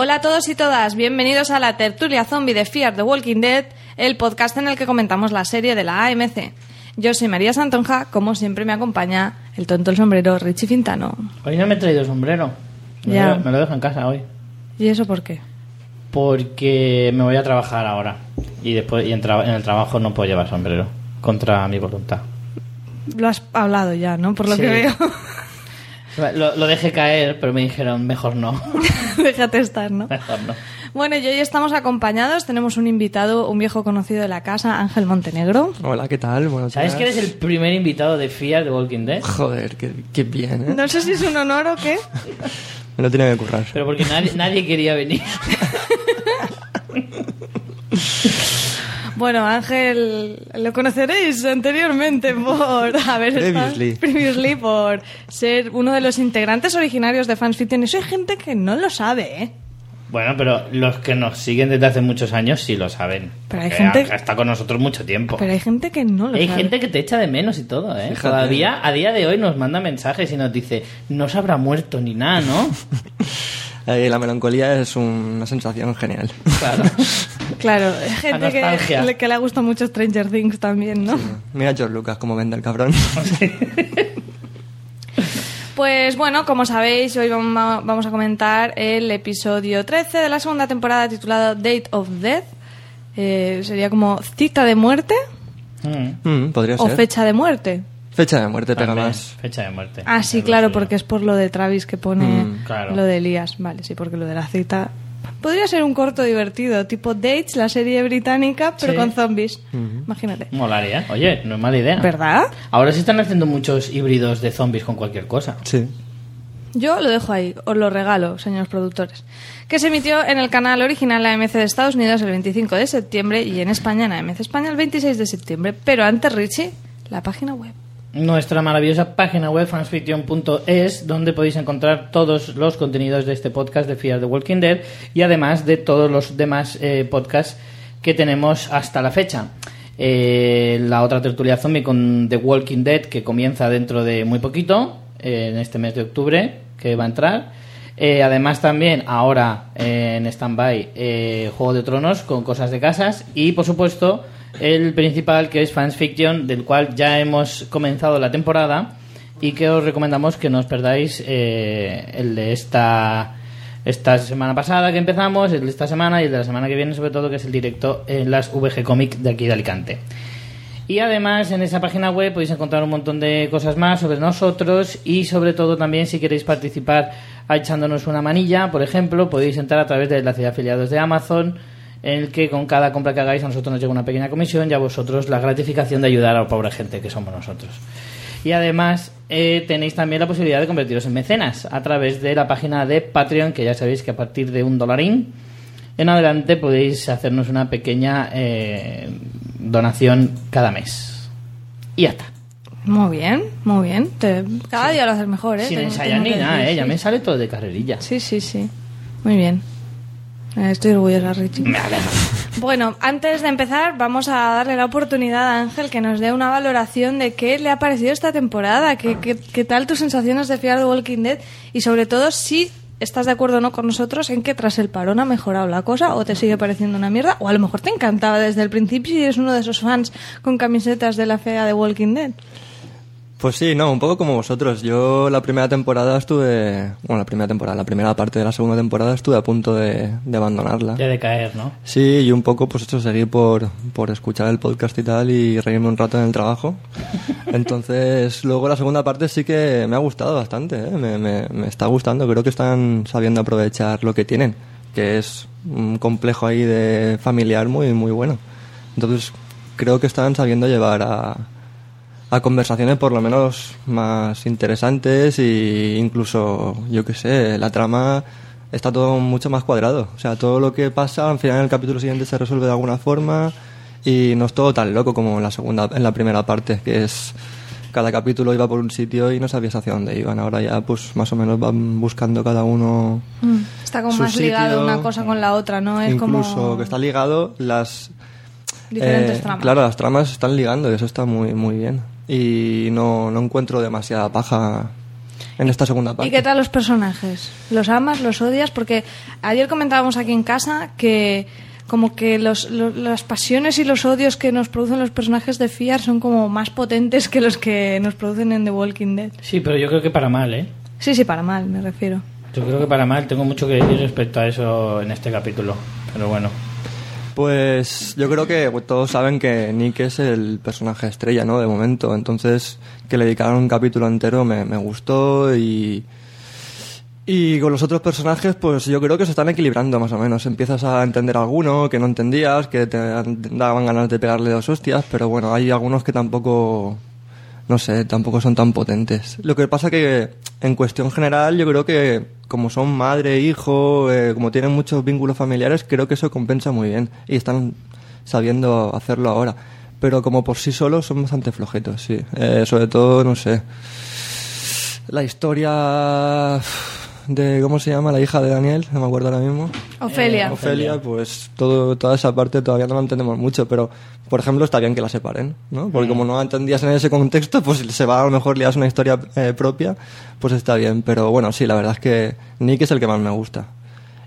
Hola a todos y todas, bienvenidos a la tertulia zombie de Fear the Walking Dead, el podcast en el que comentamos la serie de la AMC. Yo soy María Santonja, como siempre me acompaña el tonto el sombrero Richie Fintano. Hoy no me he traído sombrero. Me, Ya. lo, me lo dejo en casa hoy. ¿Y eso por qué? Porque me voy a trabajar ahora. Y después y en, tra- en el trabajo no puedo llevar sombrero. Contra mi voluntad. Lo has hablado ya, ¿no? Por lo Sí. que veo. Lo, lo dejé caer, pero me dijeron, mejor no. Déjate estar, ¿no? Mejor no. Bueno, y hoy estamos acompañados, tenemos un invitado, un viejo conocido de la casa, Ángel Montenegro. Hola, ¿qué tal? Buenos ¿Sabes que eres el primer invitado de Fear de Walking Dead? Joder, qué, qué bien, ¿eh? No sé si es un honor o qué. Me lo tenía que currar. Pero porque nadie, nadie quería venir. Bueno, Ángel, lo conoceréis anteriormente por haber estado- Previously. previously por ser uno de los integrantes originarios de Fans Fiction. Eso hay gente que no lo sabe, ¿eh? Bueno, pero los que nos siguen desde hace muchos años sí lo saben. Pero hay gente- Está con nosotros mucho tiempo. Pero hay gente que no lo Hay sabe. gente que te echa de menos y todo, ¿eh? Fíjate. Todavía, a día de hoy, nos manda mensajes y nos dice, no se habrá muerto ni nada, ¿no? Eh, la melancolía es una sensación genial. Claro. Claro, gente nostalgia. que, le- que le gusta mucho Stranger Things también, ¿no? Mira a George Lucas cómo vende el cabrón. Pues bueno, como sabéis, hoy vamos vamos a comentar el episodio 13 de la segunda temporada titulado Date of Death. Eh, sería como cita de muerte Mm, Mm, podría o ser. fecha de muerte. Fecha de muerte pega más. Fecha de muerte. Ah, sí, claro, porque es por lo de Travis que pone Mm, claro. lo de Elías. Vale, sí, porque lo de la cita. Podría ser un corto divertido, tipo Dates, la serie británica, pero Sí. con zombies. Imagínate. Molaría. Oye, no es mala idea. ¿Verdad? Ahora se están haciendo muchos híbridos de zombies con cualquier cosa. Sí. Yo lo dejo ahí, os lo regalo, señores productores. Que se emitió en el canal original AMC de Estados Unidos el 25 de septiembre y en España en AMC España el 26 de septiembre. Pero antes, Richie, la página web. Nuestra maravillosa página web fansfiction.es donde podéis encontrar todos los contenidos de este podcast de Fear the Walking Dead y además de todos los demás eh, podcasts que tenemos hasta la fecha. Eh, la otra tertulia zombie con The Walking Dead que comienza dentro de muy poquito, eh, en este mes de octubre que va a entrar. Además también ahora en stand-by eh, Juego de Tronos con cosas de casas y por supuesto el principal que es Fans Fiction del cual ya hemos comenzado la temporada y que os recomendamos que no os perdáis eh, el de esta esta semana pasada que empezamos, el de esta semana y el de la semana que viene sobre todo que es el directo en las VG Comic de aquí de Alicante. Y además en esa página web podéis encontrar un montón de cosas más sobre nosotros y sobre todo también si queréis participar echándonos una manilla, por ejemplo, podéis entrar a través de la de afiliados de Amazon en el que con cada compra que hagáis a nosotros nos llega una pequeña comisión y a vosotros la gratificación de ayudar a la pobre gente que somos nosotros. Y además eh, tenéis también la posibilidad de convertiros en mecenas a través de la página de Patreon, que ya sabéis que a partir de un dolarín en adelante podéis hacernos una pequeña eh, donación cada mes. Y ya está. Muy bien, muy bien. Te- cada día lo haces mejor, ¿eh? Sin Tengo- ensayar tengo ni que nada, decir, ¿eh? Ya sí. me sale todo de carrerilla. Sí, sí, sí. Muy bien. Eh, Estoy orgullosa, Richie. Me. Bueno, antes de empezar, vamos a darle la oportunidad a Ángel que nos dé una valoración de qué le ha parecido esta temporada, qué, qué, qué tal tus sensaciones de Fear the Walking Dead y sobre todo si estás de acuerdo o no con nosotros en que tras el parón ha mejorado la cosa o te sigue pareciendo una mierda o a lo mejor te encantaba desde el principio y eres uno de esos fans con camisetas de la fea de Walking Dead. Pues sí, no, un poco como vosotros. Yo la primera temporada estuve... Bueno, la primera temporada, la primera parte de la segunda temporada estuve a punto de, de abandonarla. Ya de caer, ¿no? Sí, y un poco pues esto, seguir por, por escuchar el podcast y tal y reírme un rato en el trabajo. Entonces, luego la segunda parte sí que me ha gustado bastante, ¿eh? me, me, me está gustando. Creo que están sabiendo aprovechar lo que tienen, que es un complejo ahí de familiar muy, muy bueno. Entonces, creo que están sabiendo llevar a, a conversaciones por lo menos más interesantes e incluso, yo qué sé, la trama está todo mucho más cuadrado. O sea, todo lo que pasa al final en el capítulo siguiente se resuelve de alguna forma y no es todo tan loco como en la segunda, en la primera parte, que es cada capítulo iba por un sitio y no sabías hacia dónde iban. Ahora ya, pues más o menos van buscando cada uno. Está como su más ligado sitio. una cosa con la otra, ¿no? Es Incluso como que está ligado las diferentes eh, tramas. Claro, las tramas están ligando y eso está muy muy bien. Y no, no encuentro demasiada paja. en esta segunda parte. ¿Y qué tal los personajes? ¿Los amas, los odias? Porque ayer comentábamos aquí en casa que como que los, los- las pasiones y los odios que nos producen los personajes de Fiar son como más potentes que los que nos producen en The Walking Dead. Sí, pero yo creo que para mal, ¿eh? Sí, sí, para mal, me refiero. Yo creo que para mal. Tengo mucho que decir respecto a eso en este capítulo. Pero bueno. Pues yo creo que todos saben que Nick es el personaje estrella, ¿no? De momento. Entonces, que le dedicaron un capítulo entero me, me gustó y... Y con los otros personajes, pues yo creo que se están equilibrando más o menos. Empiezas a entender alguno que no entendías, que te daban ganas de pegarle dos hostias, pero bueno, hay algunos que tampoco, no sé, tampoco son tan potentes. Lo que pasa que en cuestión general yo creo que como son madre hijo, eh, como tienen muchos vínculos familiares, creo que eso compensa muy bien y están sabiendo hacerlo ahora. Pero como por sí solos son bastante flojetos, sí. Eh, sobre todo, no sé, la historia de, ¿cómo se llama? La hija de Daniel, no me acuerdo ahora mismo. Ofelia. Eh, Ofelia, pues todo, toda esa parte todavía no la entendemos mucho, pero por ejemplo está bien que la separen, ¿no? Porque como no la entendías en ese contexto, pues se va a lo mejor le das una historia eh, propia, pues está bien, pero bueno, sí, la verdad es que Nick es el que más me gusta.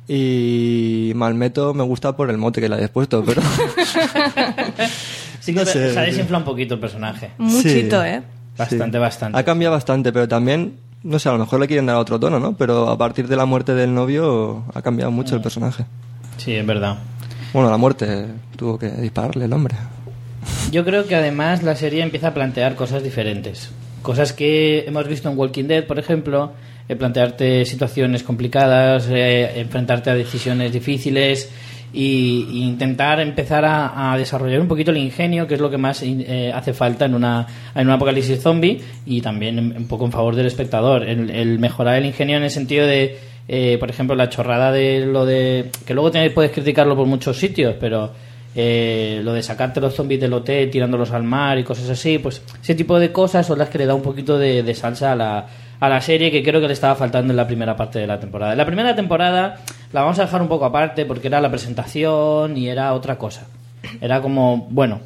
Y Malmeto me gusta por el mote que le hayas puesto, pero Sí que No sé, se ha desinflado un poquito el personaje. Muchito, Sí. ¿eh? Bastante, Sí. bastante. ha cambiado bastante, pero también, no sé, a lo mejor le quieren dar otro tono, ¿no? Pero a partir de la muerte del novio ha cambiado mucho el personaje. Sí, es verdad. Bueno, la muerte tuvo que dispararle el hombre. Yo creo que además la serie empieza a plantear cosas diferentes. Cosas que hemos visto en Walking Dead, por ejemplo, eh, plantearte situaciones complicadas, eh, enfrentarte a decisiones difíciles y, intentar empezar a, a desarrollar un poquito el ingenio, que es lo que más eh, hace falta en una en un apocalipsis zombie y también un poco en favor del espectador. El, el mejorar el ingenio en el sentido de, eh, por ejemplo, la chorrada de lo de que luego te- puedes criticarlo por muchos sitios, pero eh, lo de sacarte los zombies del hotel, tirándolos al mar y cosas así, pues ese tipo de cosas son las que le da un poquito de, de salsa a la, a la serie que creo que le estaba faltando en la primera parte de la temporada. La primera temporada la vamos a dejar un poco aparte porque era la presentación y era otra cosa. Era como, bueno,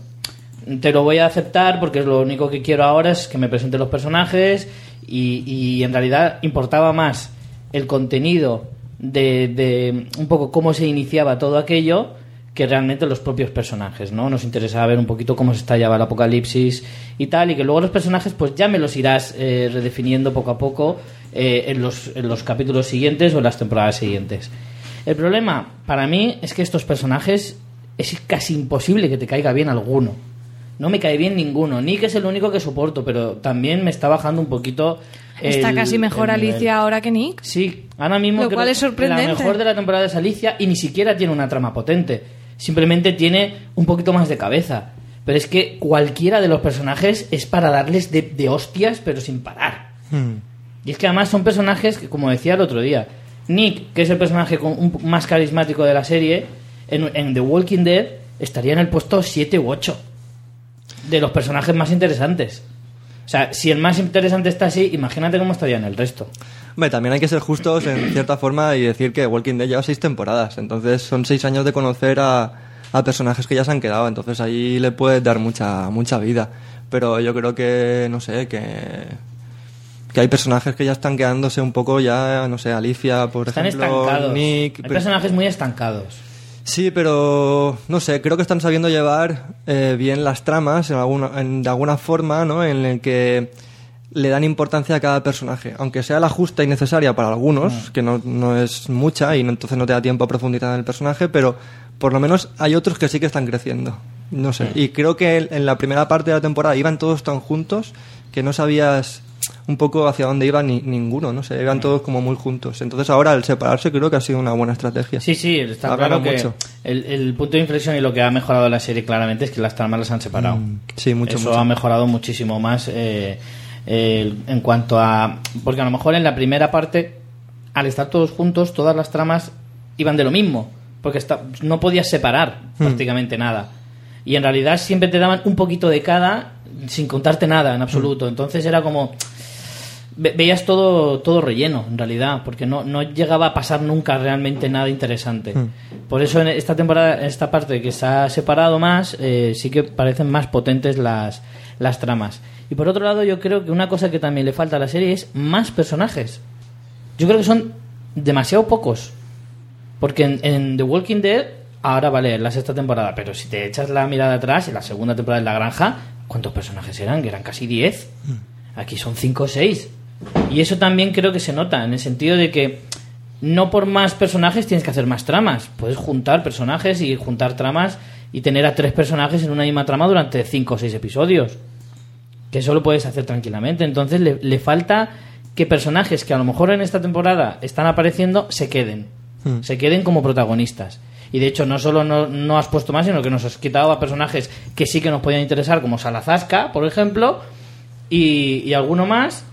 te lo voy a aceptar porque lo único que quiero ahora es que me presenten los personajes y, y en realidad importaba más el contenido de, de un poco cómo se iniciaba todo aquello que realmente los propios personajes, ¿no? Nos interesaba ver un poquito cómo se estallaba el apocalipsis y tal, y que luego los personajes pues ya me los irás eh, redefiniendo poco a poco eh, en, los, en los capítulos siguientes o en las temporadas siguientes. El problema para mí es que estos personajes es casi imposible que te caiga bien alguno. No me cae bien ninguno. Nick es el único que soporto, pero también me está bajando un poquito. Está el- casi mejor el. Alicia ahora que Nick. Sí, ahora mismo Lo creo cual es sorprendente. La mejor de la temporada es Alicia y ni siquiera tiene una trama potente. Simplemente tiene un poquito más de cabeza. Pero es que cualquiera de los personajes es para darles de, de hostias, pero sin parar. Y es que además son personajes que, como decía el otro día, Nick, que es el personaje con un más carismático de la serie, en, en The Walking Dead estaría en el puesto 7 u 8 de los personajes más interesantes. O sea, si el más interesante está así, imagínate cómo estaría en el resto. Hombre, también hay que ser justos en cierta forma y decir que Walking Dead lleva seis temporadas. Entonces son seis años de conocer a, a personajes que ya se han quedado. Entonces ahí le puedes dar mucha, mucha vida. Pero yo creo que, no sé, que, que hay personajes que ya están quedándose un poco ya, no sé, Alicia, por Están ejemplo, estancados. Nick. Hay pero- personajes muy estancados. Sí, pero no sé, creo que están sabiendo llevar eh, bien las tramas en alguna, en- de alguna forma, ¿no? En el que le dan importancia a cada personaje, aunque sea la justa y necesaria para algunos, que no, no es mucha y no- entonces no te da tiempo a profundizar en el personaje, pero por lo menos hay otros que sí que están creciendo. No sé, y creo que en- la primera parte de la temporada iban todos tan juntos que no sabías un poco hacia dónde iba ni, ninguno, no sé, iban todos como muy juntos. Entonces ahora al separarse creo que ha sido una buena estrategia. Sí, sí, está Ha claro que mucho. el, el punto de inflexión y lo que ha mejorado la serie claramente es que las tramas las han separado. Mm, sí, mucho, Eso mucho. ha mejorado muchísimo más eh, en cuanto a... Porque a lo mejor en la primera parte, al estar todos juntos, todas las tramas iban de lo mismo. Porque está- no podías separar Hmm. prácticamente nada. Y en realidad siempre te daban un poquito de cada sin contarte nada en Hmm. absoluto. Entonces era como... ve- veías todo, todo relleno, en realidad, porque no, no llegaba a pasar nunca realmente nada interesante. Por eso en esta temporada, en esta parte que se ha separado más, eh, sí que parecen más potentes las, las tramas. Y por otro lado, yo creo que una cosa que también le falta a la serie es más personajes. Yo creo que son demasiado pocos. Porque en, en The Walking Dead, ahora vale, la sexta temporada, pero si te echas la mirada atrás, en la segunda temporada de La Granja, ¿cuántos personajes eran? Que eran casi 10. Aquí son 5 o 6. Y eso también creo que se nota, en el sentido de que no por más personajes tienes que hacer más tramas. Puedes juntar personajes y juntar tramas y tener a tres personajes en una misma trama durante 5 o 6 episodios. Que eso lo puedes hacer tranquilamente. Entonces le, le falta que personajes que a lo mejor en esta temporada están apareciendo se queden. Se queden como protagonistas. Y de hecho, no solo no, no has puesto más, sino que nos has quitado a personajes que sí que nos podían interesar, como Salazasca, por ejemplo, y, y alguno más.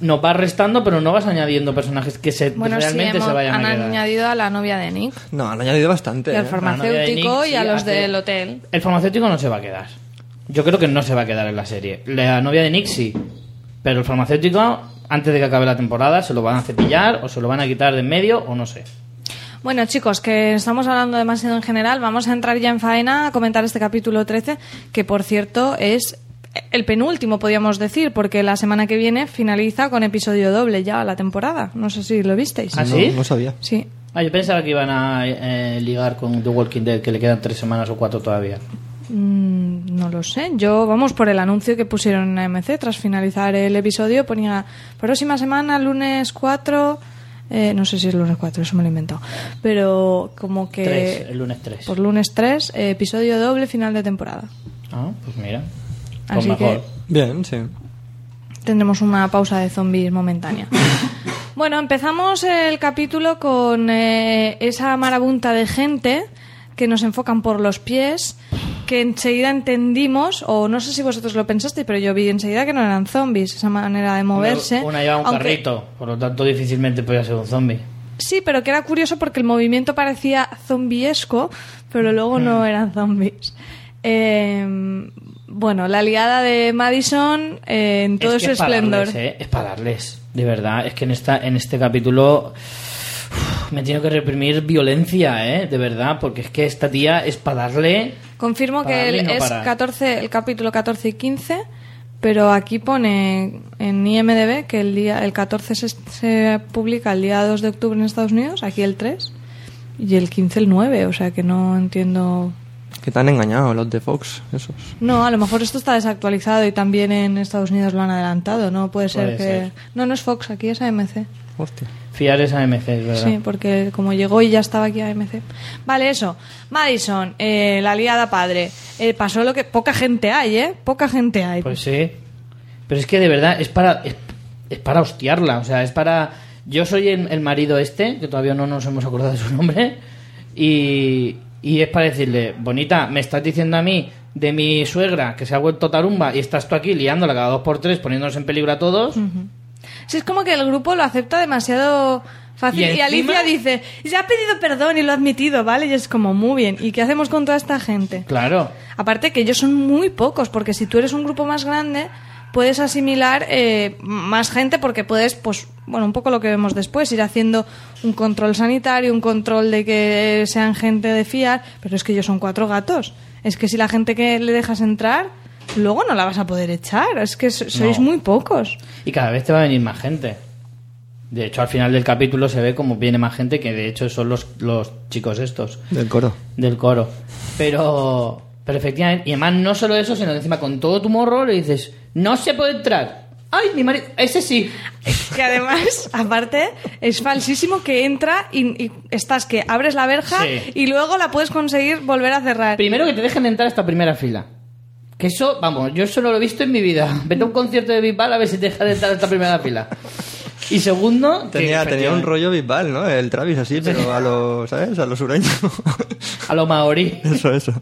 Nos vas restando, pero no vas añadiendo personajes que se, Bueno, sí, realmente hemos- se vayan han a quedar. añadido a la novia de Nick, No, han añadido bastante. y al ¿eh? farmacéutico Nick y a sí los hace- del hotel. El farmacéutico no se va a quedar. Yo creo que no se va a quedar en la serie. La novia de Nick sí. Pero el farmacéutico, antes de que acabe la temporada, se lo van a cepillar o se lo van a quitar de en medio o no sé. Bueno, chicos, que estamos hablando demasiado en general, vamos a entrar ya en faena a comentar este capítulo 13, que por cierto es el penúltimo, podríamos decir, porque la semana que viene finaliza con episodio doble ya la temporada. No sé si lo visteis. ¿Ah, No, sí? No sabía. Sí. Ah, yo pensaba que iban a eh, ligar con The Walking Dead, que le quedan tres semanas o cuatro todavía. Mm, no lo sé. Yo, vamos, por el anuncio que pusieron en AMC tras finalizar el episodio, ponía próxima semana, lunes 4. eh, no sé si es lunes 4, eso me lo he inventado. Pero como que. Tres, el lunes 3. Por lunes 3, eh, episodio doble, final de temporada. Ah, pues mira. Pues Así mejor. que Bien, sí. tendremos una pausa de zombies momentánea. bueno, empezamos el capítulo con eh, esa marabunta de gente que nos enfocan por los pies, que enseguida entendimos, o no sé si vosotros lo pensasteis, pero yo vi enseguida que no eran zombies, esa manera de moverse. Una lleva un Aunque- carrito, por lo tanto difícilmente podía ser un zombie. Sí, pero que era curioso porque el movimiento parecía zombiesco, pero luego no eran zombies. Eh, bueno, la liada de Madison eh, en todo es que su es esplendor. darles, ¿eh? Es para darles, de verdad. Es que en esta en este capítulo me he tenido que reprimir violencia, ¿eh? De verdad, porque es que esta tía es para darle... Confirmo Para que darle el- no es parar. 14, el capítulo 14 y 15, pero aquí pone en IMDB que el día el 14 se, se publica el día 2 de octubre en Estados Unidos, aquí el 3, y el 15 el 9, o sea que no entiendo... Que te han engañado los de Fox, esos. No, a lo mejor esto está desactualizado y también en Estados Unidos lo han adelantado, ¿no? Puede ser Puede que... ser. No, no es Fox, aquí es AMC. Hostia. Fiar esa AMC, es verdad. Sí, porque como llegó y ya estaba aquí AMC. Vale, eso. Madison, eh, la liada padre. Eh, pasó lo que... Poca gente hay, ¿eh? Poca gente hay. Pues sí. Pero es que de verdad es para es, es para hostiarla, o sea, es para yo soy el, el marido este, que todavía no nos hemos acordado de su nombre, y, y es para decirle, bonita, me estás diciendo a mí de mi suegra que se ha vuelto tarumba y estás tú aquí liándola cada dos por tres, poniéndonos en peligro a todos. Sí, es como que el grupo lo acepta demasiado fácil. Y Alicia dice, ya ha pedido perdón y lo ha admitido, ¿vale? Y es como, muy bien. ¿Y qué hacemos con toda esta gente? Claro. Aparte que ellos son muy pocos, porque si tú eres un grupo más grande, puedes asimilar eh, más gente porque puedes, pues, bueno, un poco lo que vemos después, ir haciendo un control sanitario, un control de que sean gente de fiar, pero es que ellos son cuatro gatos. Es que si la gente que le dejas entrar, luego no la vas a poder echar. Es que so- sois No. muy pocos. Y cada vez te va a venir más gente. De hecho, al final del capítulo se ve como viene más gente, que de hecho son los, los chicos estos. Del coro. del coro. Pero, pero efectivamente, y además no solo eso, sino que encima con todo tu morro le dices, no se puede entrar. Ay, mi marido, ese sí. Que además, aparte, es falsísimo que entra y, y estás que abres la verja Sí. y luego la puedes conseguir volver a cerrar. Primero que te dejen entrar a esta primera fila. Que eso, vamos, yo eso no lo he visto en mi vida. Vete a un concierto de Bisbal a ver si te deja de entrar a esta primera fila. Y segundo, que Tenía, tenía un rollo bisbal, ¿no? El Travis así, pero a los, ¿sabes? A los sureños. A lo maorí. eso, eso.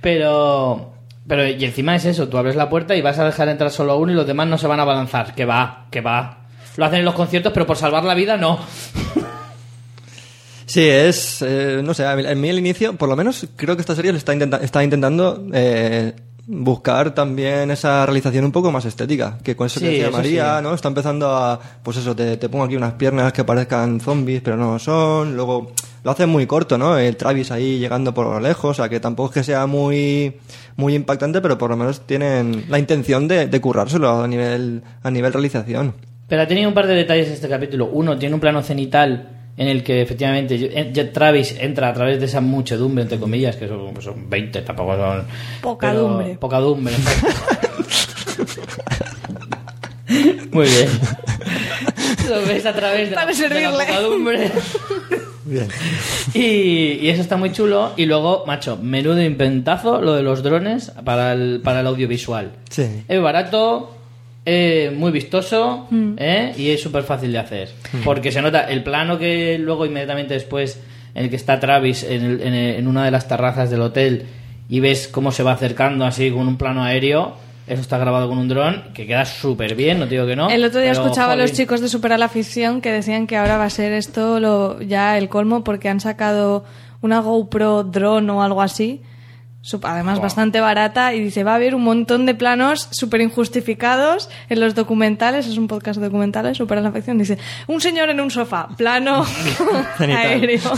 Pero, pero, y encima es eso, tú abres la puerta y vas a dejar entrar solo a uno y los demás no se van a abalanzar. Que va, que va. Lo hacen en los conciertos, pero por salvar la vida no. Sí, es, eh, no sé, a mí- en mí el inicio, por lo menos creo que esta serie está, intenta- está intentando eh, buscar también esa realización un poco más estética, que con eso Sí, que decía eso María, sí. ¿no? Está empezando a, pues eso, te, te pongo aquí unas piernas que parezcan zombies, pero no lo son, luego lo hacen muy corto, ¿no? El Travis ahí llegando por lo lejos, o sea, que tampoco es que sea muy, muy impactante, pero por lo menos tienen la intención de, de currárselo a nivel, a nivel realización. Pero ha tenido un par de detalles este capítulo. Uno, tiene un plano cenital en el que efectivamente ya Travis entra a través de esa muchedumbre, entre comillas, que son, pues son 20, tampoco son... Pocadumbre. Pocadumbre. Muy bien. Lo ves a través de, la, de la pocadumbre. Bien. Y, y eso está muy chulo. Y luego, macho, menudo inventazo lo de los drones para el, para el audiovisual. Sí. Es barato, es muy vistoso ¿eh? y es súper fácil de hacer. Porque se nota el plano que luego inmediatamente después, en el que está Travis en, el- en el- en una de las terrazas del hotel y ves cómo se va acercando así con un plano aéreo. Eso está grabado con un dron que queda súper bien, no te digo que no. El otro día pero, escuchaba a los chicos de Superar la Ficción que decían que ahora va a ser esto lo, ya el colmo porque han sacado una GoPro drone o algo así, además bastante barata, y dice va a haber un montón de planos súper injustificados en los documentales, es un podcast de documentales, Superar la Ficción, dice un señor en un sofá, plano aéreo.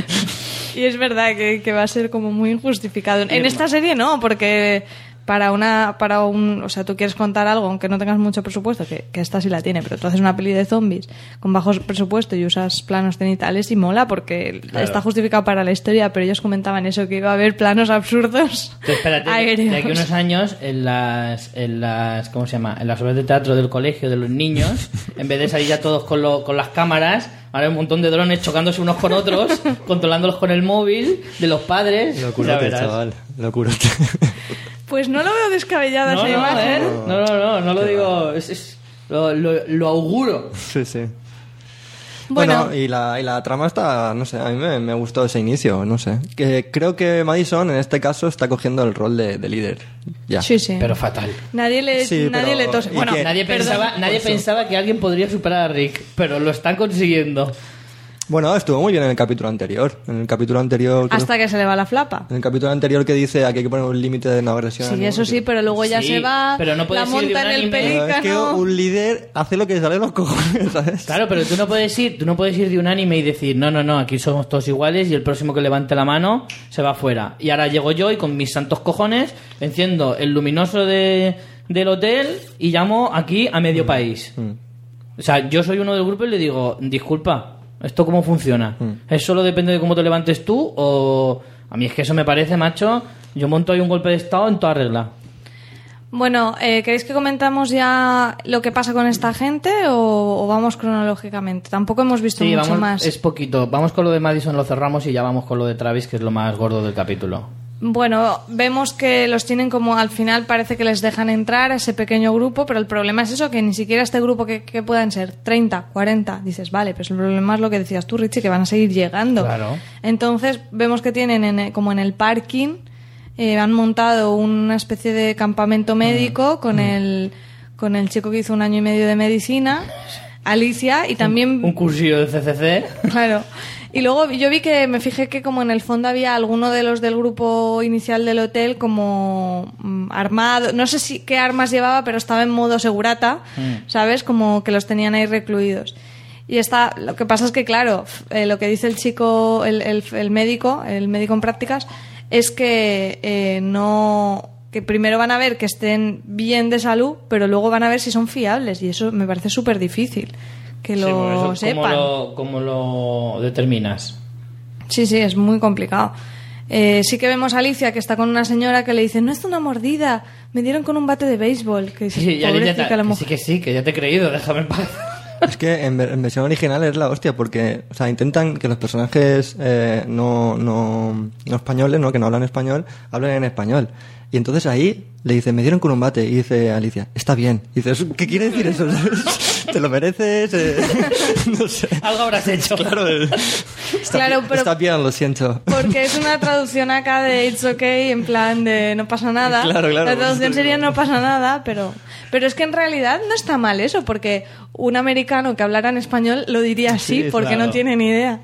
y es verdad que, que va a ser como muy injustificado. En esta serie no, porque para una para un o sea tú quieres contar algo aunque no tengas mucho presupuesto que, que esta sí la tiene pero tú haces una peli de zombies con bajo presupuesto y usas planos cenitales y mola porque Claro. está justificado para la historia pero ellos comentaban eso que iba a haber planos absurdos Tú espérate, aéreos de aquí a unos años, en las, en las, ¿cómo se llama? En las obras de teatro del colegio de los niños, en vez de salir ya todos con, lo- con las cámaras, ahora hay un montón de drones chocándose unos con otros, controlándolos con el móvil de los padres. Verás. chaval. Locurote. Pues no lo veo descabellada No, esa no, imagen ¿eh? no, no, no, no lo digo, es, es- lo, lo- lo auguro. sí, sí. Bueno. Bueno, y, la, y la trama está, no sé, a mí me, me gustó ese inicio, no sé. Que creo que Madison en este caso está cogiendo el rol de, de líder. Ya. sí sí Pero fatal. nadie le Sí, nadie pero- le tose ¿y bueno? Nadie pensaba, nadie pensaba que alguien podría superar a Rick, pero lo están consiguiendo. Bueno, estuvo muy bien en el capítulo anterior. En el capítulo anterior. creo- hasta que se le va la flapa En el capítulo anterior que dice aquí hay que poner un límite de no agresión. Sí, eso sí, pero luego ya Sí, se va, pero no la puedes ir de en el es que pelícano. un líder hace lo que sale de los cojones, ¿sabes? Claro, pero tú no puedes ir, tú no puedes ir de un anime y decir, no, no, no, aquí somos todos iguales y el próximo que levante la mano se va fuera. Y ahora llego yo y con mis santos cojones enciendo el luminoso de, del hotel y llamo aquí a medio país. O sea, yo soy uno del grupo y le digo, disculpa, ¿esto cómo funciona? ¿Es solo depende de cómo te levantes tú o...? A mí es que eso me parece, macho, yo monto ahí un golpe de estado en toda regla. Bueno, eh, ¿queréis que comentamos ya lo que pasa con esta gente o, o vamos cronológicamente? Tampoco hemos visto Sí, mucho vamos, más. es poquito. Vamos con lo de Madison, lo cerramos y ya vamos con lo de Travis, que es lo más gordo del capítulo. Bueno, vemos que los tienen como al final parece que les dejan entrar a ese pequeño grupo, pero el problema es eso, que ni siquiera este grupo que, que puedan ser 30, 40, dices, vale, pero el problema es lo que decías tú, Richie, que van a seguir llegando. Claro. Entonces vemos que tienen en- como en el parking, eh, han montado una especie de campamento médico con, el, con el chico que hizo un año y medio de medicina, Alicia, y también... Un cursillo de CCC. Claro. Y luego yo vi que me fijé que como en el fondo había alguno de los del grupo inicial del hotel como mm, armado, no sé si qué armas llevaba, pero estaba en modo segurata, ¿sabes? Como que los tenían ahí recluidos. Y está, lo que pasa es que, claro, eh, lo que dice el chico, el, el- el médico, el médico en prácticas, es que eh, no que primero van a ver que estén bien de salud, pero luego van a ver si son fiables y eso me parece súper difícil que lo Sí, eso, ¿cómo sepan. lo, cómo lo determinas? Sí, sí, es muy complicado. Eh, sí que vemos a Alicia que está con una señora que le dice, no es una mordida, me dieron con un bate de béisbol. Que Sí, ya, ya "Pobrecita te- la que mujer". sí, que sí, que ya te he creído, déjame en paz. Es que en, en versión original es la hostia, porque, o sea, intentan que los personajes eh, no, no, no españoles, ¿no? que no hablan español, hablen en español. Y entonces ahí le dice, me dieron con un bate, y dice Alicia, está bien. Y dices, ¿qué quiere decir eso? ¿Te lo mereces? Eh, no sé. Algo habrás hecho. Claro, eh, está, Claro, bien, pero- está bien, lo siento. Porque es una traducción acá de It's okay, en plan de no pasa nada. Claro, claro, La traducción sería no pasa nada, pero, pero es que en realidad no está mal eso, porque un americano que hablara en español lo diría así, Sí, porque claro. no tiene ni idea.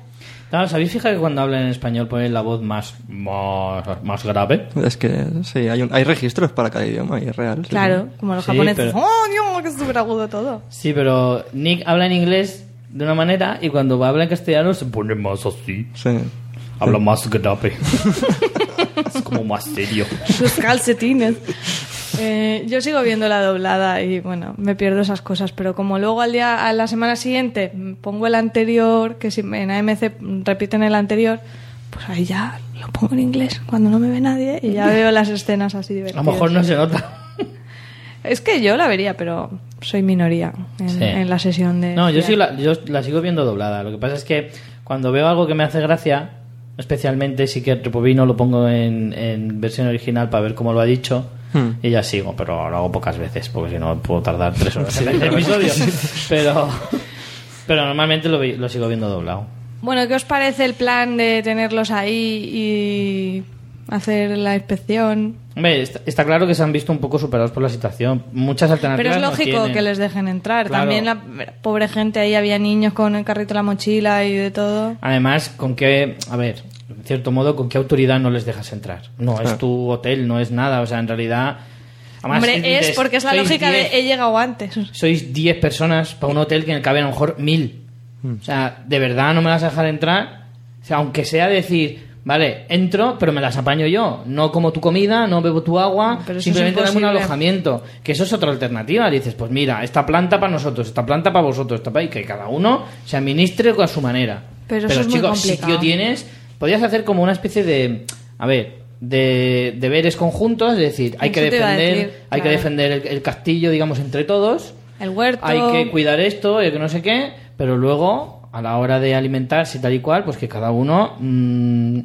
Claro, ¿sabéis fija que cuando hablan en español ponen la voz más, más, más grave? Es que sí, hay, un- hay registros para cada idioma y es real. sí, Claro, sí. como los Sí, japoneses. pero- ¡Oh, Dios! Que es súper agudo todo. Sí, pero Nick habla en inglés de una manera y cuando habla en castellano se pone más así. Sí. Habla más grave. es como más serio. Sus calcetines. Eh, yo sigo viendo la doblada y bueno, me pierdo esas cosas, pero como luego al día, a la semana siguiente pongo el anterior, que si en AMC repiten el anterior, pues ahí ya lo pongo en inglés cuando no me ve nadie y ya veo las escenas así A divertidas. lo mejor no se nota. Es que yo la vería, pero soy minoría en, Sí. en la sesión de... No, yo, sí la, yo la sigo viendo doblada. Lo que pasa es que cuando veo algo que me hace gracia, especialmente sí que Repovino lo pongo en, en versión original para ver cómo lo ha dicho. Hmm. Y ya sigo, pero lo hago pocas veces, porque si no puedo tardar tres horas en el episodio. Pero, pero normalmente lo, vi- lo sigo viendo doblado. Bueno, ¿qué os parece el plan de tenerlos ahí y hacer la inspección? Hombre, está, está claro que se han visto un poco superados por la situación. Muchas Pero alternativas. es no lógico que les dejen entrar. Claro. También la pobre gente ahí había niños con el carrito la mochila y de todo. Además, con qué, a ver, cierto modo, con qué autoridad no les dejas entrar. No es Ah. tu hotel, no es nada, o sea, en realidad... además, Hombre, es porque es la lógica 10 de he llegado antes. Sois 10 personas para un hotel que en el caben a lo mejor mil. O sea, ¿de verdad no me vas a dejar entrar? O sea, aunque sea decir, vale, entro, pero me las apaño yo. No como tu comida, no bebo tu agua, Pero simplemente dame un alojamiento. Que eso es otra alternativa. Dices, pues mira, esta planta para nosotros, esta planta para vosotros, esta para... y que cada uno se administre a su manera. Pero eso es muy chicos, complicado. sitio tienes, podrías hacer como una especie de, a ver, de deberes conjuntos, es decir, hay que defender, decir, hay que defender el, el castillo, digamos, entre todos El huerto. hay que cuidar esto y que no sé qué, pero luego a la hora de alimentarse y tal y cual, pues que cada uno, mm,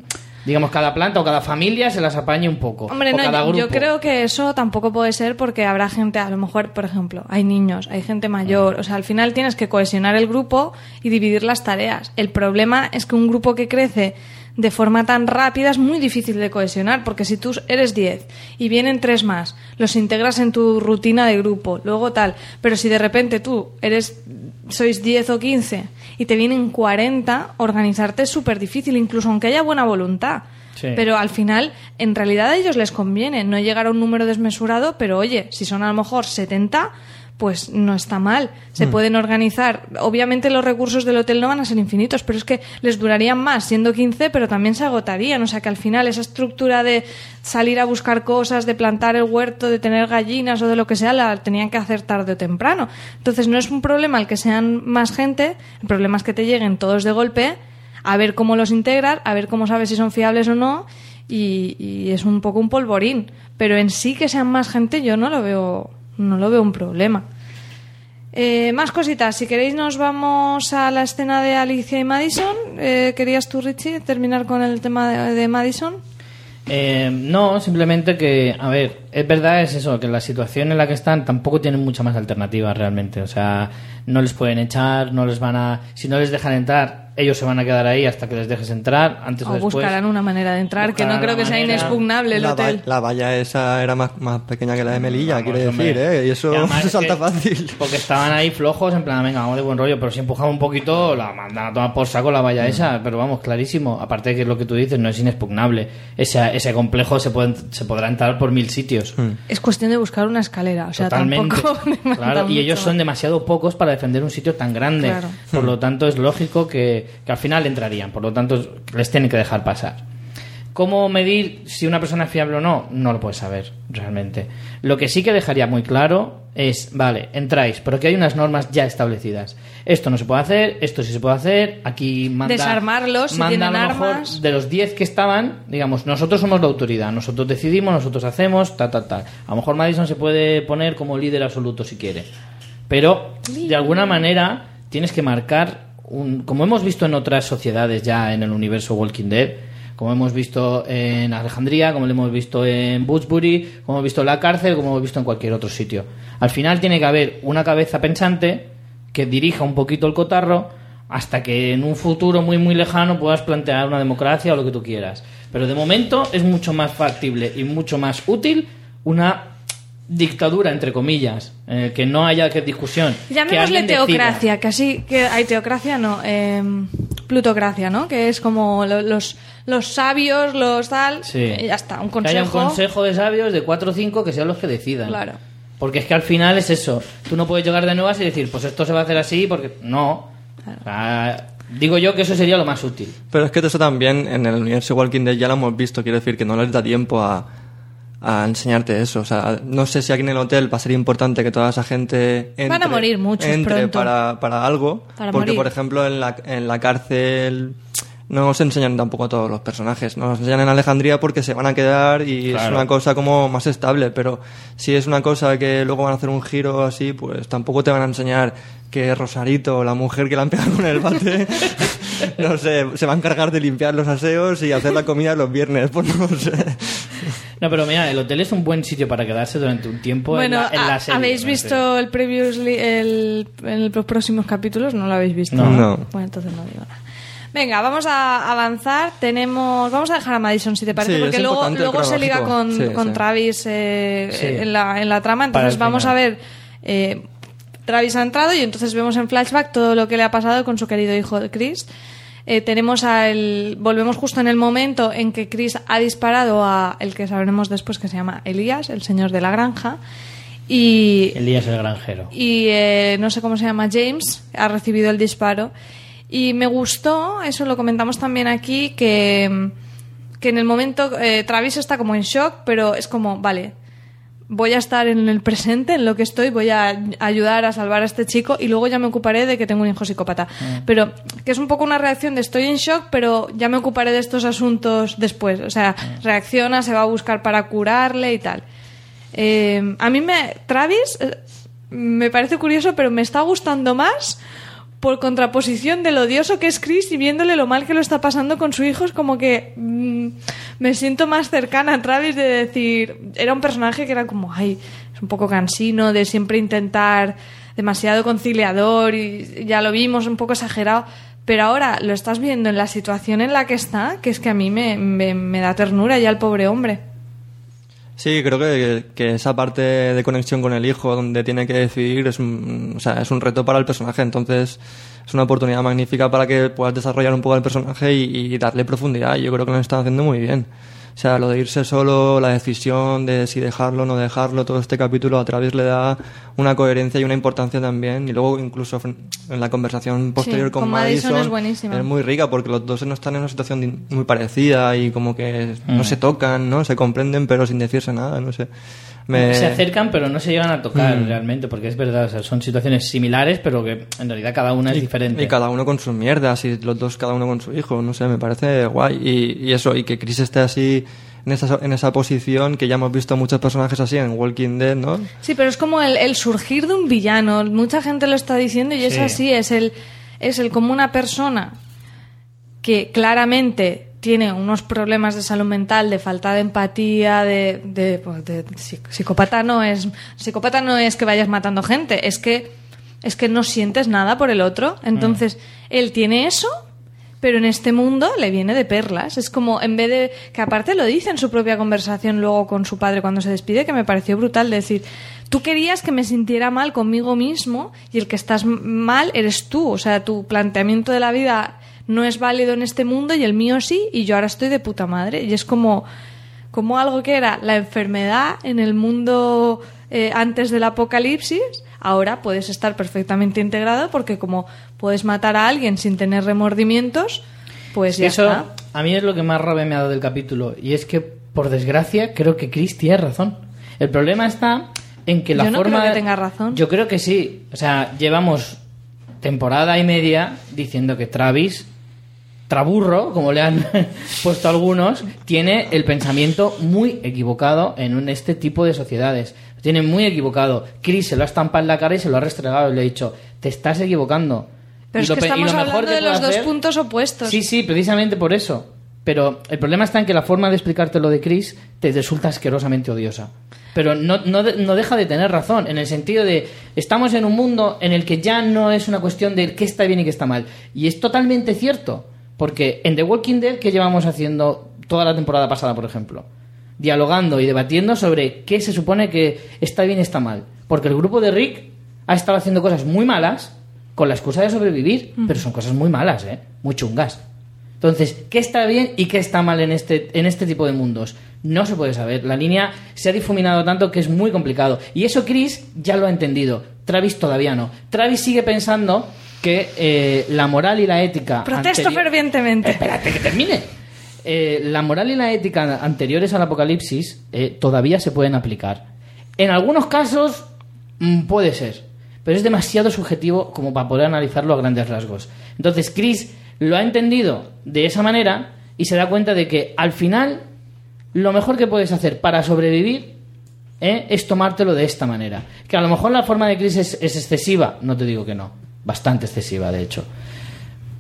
digamos, cada planta o cada familia se las apañe un poco. Hombre, o no, cada yo- grupo. yo creo que eso tampoco puede ser porque habrá gente, a lo mejor, por ejemplo, hay niños, hay gente mayor, o sea, al final tienes que cohesionar el grupo y dividir las tareas. El problema es que un grupo que crece de forma tan rápida es muy difícil de cohesionar, porque si tú eres 10 y vienen tres más, los integras en tu rutina de grupo, luego tal, pero si de repente tú eres sois 10 o 15 y te vienen 40, organizarte es súper difícil, incluso aunque haya buena voluntad. Sí. Pero al final, en realidad a ellos les conviene no llegar a un número desmesurado, pero oye, si son a lo mejor 70, pues no está mal. Se pueden organizar. Obviamente los recursos del hotel no van a ser infinitos, pero es que les durarían más siendo 15, pero también se agotarían. O sea que al final esa estructura de salir a buscar cosas, de plantar el huerto, de tener gallinas o de lo que sea, la tenían que hacer tarde o temprano. Entonces no es un problema el que sean más gente, el problema es que te lleguen todos de golpe a ver cómo los integras, a ver cómo sabes si son fiables o no, y, y es un poco un polvorín. Pero en sí que sean más gente yo no lo veo, no lo veo un problema. Eh, más cositas, si queréis nos vamos a la escena de Alicia y Madison. Eh, ¿Querías tú, Richie, terminar con el tema de, Madison? Eh, no, simplemente que, a ver, es verdad, es eso, que la situación en la que están tampoco tienen mucha más alternativa realmente. O sea, no les pueden echar, no les van a. Si no les dejan entrar, ellos se van a quedar ahí hasta que les dejes entrar, antes o, O después. buscarán una manera de entrar, que no creo que sea inexpugnable el la, hotel. va- la valla esa era más, más pequeña que la de Melilla, Vamos, quiere decir, ¿eh? Y eso Y se es salta que- fácil. Porque estaban ahí flojos, en plan, venga, vamos de buen rollo, pero si empujamos un poquito, la mandan a tomar por saco la Mm. valla esa, pero vamos, clarísimo. Aparte de que lo que tú dices no es inexpugnable. Ese, ese complejo se, puede, se podrá entrar por mil sitios. Mm. Es cuestión de buscar una escalera, o sea, Totalmente. tampoco... demanda Claro, y ellos son demasiado pocos para defender un sitio tan grande. Claro. Por lo tanto, es lógico que, que al final entrarían. Por lo tanto, les tienen que dejar pasar. ¿Cómo medir si una persona es fiable o no? No lo puedes saber, realmente. Lo que sí que dejaría muy claro es, vale, entráis, pero que hay unas normas ya establecidas. Esto no se puede hacer, esto sí se puede hacer, aquí manda... Desarmarlos, si manda tienen a lo mejor armas. de los 10 que estaban, digamos, nosotros somos la autoridad, nosotros decidimos, nosotros hacemos, ta, ta, ta. A lo mejor Madison se puede poner como líder absoluto si quiere. Pero, de alguna manera, tienes que marcar, un, como hemos visto en otras sociedades ya en el universo Walking Dead, como hemos visto en Alejandría, como lo hemos visto en Bootsbury, como hemos visto en la cárcel, como hemos visto en cualquier otro sitio. Al final tiene que haber una cabeza pensante que dirija un poquito el cotarro hasta que en un futuro muy muy lejano puedas plantear una democracia o lo que tú quieras. Pero de momento es mucho más factible y mucho más útil una dictadura entre comillas, en el que no haya que discusión. que Llamémosle decida. teocracia, que así que hay teocracia, no. eh, plutocracia, ¿no? Que es como lo- los, los sabios, los tal. Sí. ya está, un Que haya consejo. un consejo de sabios de 4 o 5 que sean los que decidan. Claro. Porque es que al final es eso. Tú no puedes llegar de nuevas y decir, pues esto se va a hacer así, porque no. O sea, digo yo que eso sería lo más útil. Pero es que eso también en el universo Walking Dead ya lo hemos visto, quiero decir que no les da tiempo a, a enseñarte eso. O sea, no sé si aquí en el hotel va a ser importante que toda esa gente entre, Van a morir muchos entre pronto. Para, para algo. Para porque, morir. por ejemplo, en la, en la cárcel no nos enseñan tampoco a todos los personajes. Nos enseñan en Alejandría porque se van a quedar y es una cosa como más estable. Pero si es una cosa que luego van a hacer un giro así, pues tampoco te van a enseñar que Rosarito, la mujer que la han pegado con el bate, no sé, se va a encargar de limpiar los aseos y hacer la comida los viernes. Pues no sé. No, pero mira, el hotel es un buen sitio para quedarse durante un tiempo Bueno, en la, en la ¿ha- serie, ¿habéis visto el previously, el, en los próximos capítulos? ¿No lo habéis visto? No. No. Bueno, entonces no digo nada. Venga, vamos a avanzar. Tenemos, vamos a dejar a Madison si te parece, Sí, porque luego, luego se liga con. Sí, con sí. Travis eh, Sí. en, la, en la trama. Entonces vamos final. a ver. eh, Travis ha entrado y entonces vemos en flashback todo lo que le ha pasado con su querido hijo Chris. Eh, tenemos a el, volvemos justo en el momento en que Chris ha disparado a el que sabremos después que se llama Elías, el señor de la granja, y Elías el granjero. y eh, no sé cómo se llama, James, ha recibido el disparo. Y me gustó, eso lo comentamos también aquí, que, que en el momento eh, Travis está como en shock, pero es como, vale, voy a estar en el presente, en lo que estoy, voy a ayudar a salvar a este chico y luego ya me ocuparé de que tengo un hijo psicópata. Pero que es un poco una reacción de estoy en shock, pero ya me ocuparé de estos asuntos después. O sea, reacciona, se va a buscar para curarle y tal. Eh, a mí me. Travis eh, me parece curioso, pero me está gustando más por contraposición del odioso que es Chris y viéndole lo mal que lo está pasando con su hijo. Es como que mm, me siento más cercana a Travis de decir. Era un personaje que era como, ay, es un poco cansino de siempre intentar demasiado conciliador y ya lo vimos un poco exagerado. Pero ahora lo estás viendo en la situación en la que está, que es que a mí me, me, me da ternura ya el pobre hombre. Sí, creo que, que esa parte de conexión con el hijo, donde tiene que decidir, es un, o sea, es un reto para el personaje. Entonces, es una oportunidad magnífica para que puedas desarrollar un poco el personaje y, y darle profundidad. Yo creo que lo están haciendo muy bien. O sea, lo de irse solo, la decisión de si dejarlo o no dejarlo, todo este capítulo a través le da una coherencia y una importancia también. Y luego, incluso en la conversación posterior Sí, con, con Madison Madison, es buenísima. muy rica porque los dos no están en una situación muy parecida y como que no Mm. se tocan, ¿no? Se comprenden pero sin decirse nada, no sé. Me- Se acercan, pero no se llegan a tocar Mm. realmente, porque es verdad, o sea, son situaciones similares, pero que en realidad cada una es diferente. Y cada uno con sus mierdas y los dos cada uno con su hijo, no sé, me parece guay. Y, y eso, y que Chris esté así en esa, en esa posición, que ya hemos visto muchos personajes así en Walking Dead, ¿no? Sí, pero es como el, el surgir de un villano. Mucha gente lo está diciendo y es Sí. así. Es el, es el como una persona que claramente tiene unos problemas de salud mental, de falta de empatía, de, de, pues, de psicópata no es psicópata no es que vayas matando gente, es que es que no sientes nada por el otro. Entonces él tiene eso, pero en este mundo le viene de perlas. Es como en vez de que aparte lo dice en su propia conversación luego con su padre cuando se despide, que me pareció brutal decir, tú querías que me sintiera mal conmigo mismo y el que estás mal eres tú, o sea, tu planteamiento de la vida no es válido en este mundo y el mío sí y yo ahora estoy de puta madre y es como como algo que era la enfermedad en el mundo eh, antes del apocalipsis, ahora puedes estar perfectamente integrado porque como puedes matar a alguien sin tener remordimientos, pues ya Eso está. a mí es lo que más rabia me ha dado del capítulo, y es que, por desgracia, creo que Chris tiene razón. El problema está en que la Yo no forma... creo que tenga razón. Yo creo que sí. O sea, llevamos temporada y media diciendo que Travis Traburro, como le han puesto algunos, tiene el pensamiento muy equivocado en un- este tipo de sociedades. Lo tiene muy equivocado. Chris se lo ha estampado en la cara y se lo ha restregado y le ha dicho, te estás equivocando. Pero Y es lo que estamos mejor hablando que de los dos hacer- puntos opuestos. Sí, sí, precisamente por eso. Pero el problema está en que la forma de explicarte lo de Chris te resulta asquerosamente odiosa. Pero no, no, no deja de tener razón, en el sentido de estamos en un mundo en el que ya no es una cuestión de qué está bien y qué está mal. Y es totalmente cierto, porque en The Walking Dead, ¿qué llevamos haciendo toda la temporada pasada, por ejemplo? Dialogando y debatiendo sobre qué se supone que está bien y está mal. Porque el grupo de Rick ha estado haciendo cosas muy malas con la excusa de sobrevivir, pero son cosas muy malas, ¿eh? Muy chungas. Entonces, ¿qué está bien y qué está mal en este, en este tipo de mundos? No se puede saber. La línea se ha difuminado tanto que es muy complicado. Y eso Chris ya lo ha entendido. Travis todavía no. Travis sigue pensando que eh, la moral y la ética... Protesto anterior- fervientemente. Espérate que termine. Eh, la moral y la ética anteriores al apocalipsis eh, todavía se pueden aplicar. En algunos casos mm, puede ser, pero es demasiado subjetivo como para poder analizarlo a grandes rasgos. Entonces Chris lo ha entendido de esa manera y se da cuenta de que al final lo mejor que puedes hacer para sobrevivir ¿eh? es tomártelo de esta manera. Que a lo mejor la forma de Chris es, es excesiva, no te digo que no, bastante excesiva de hecho.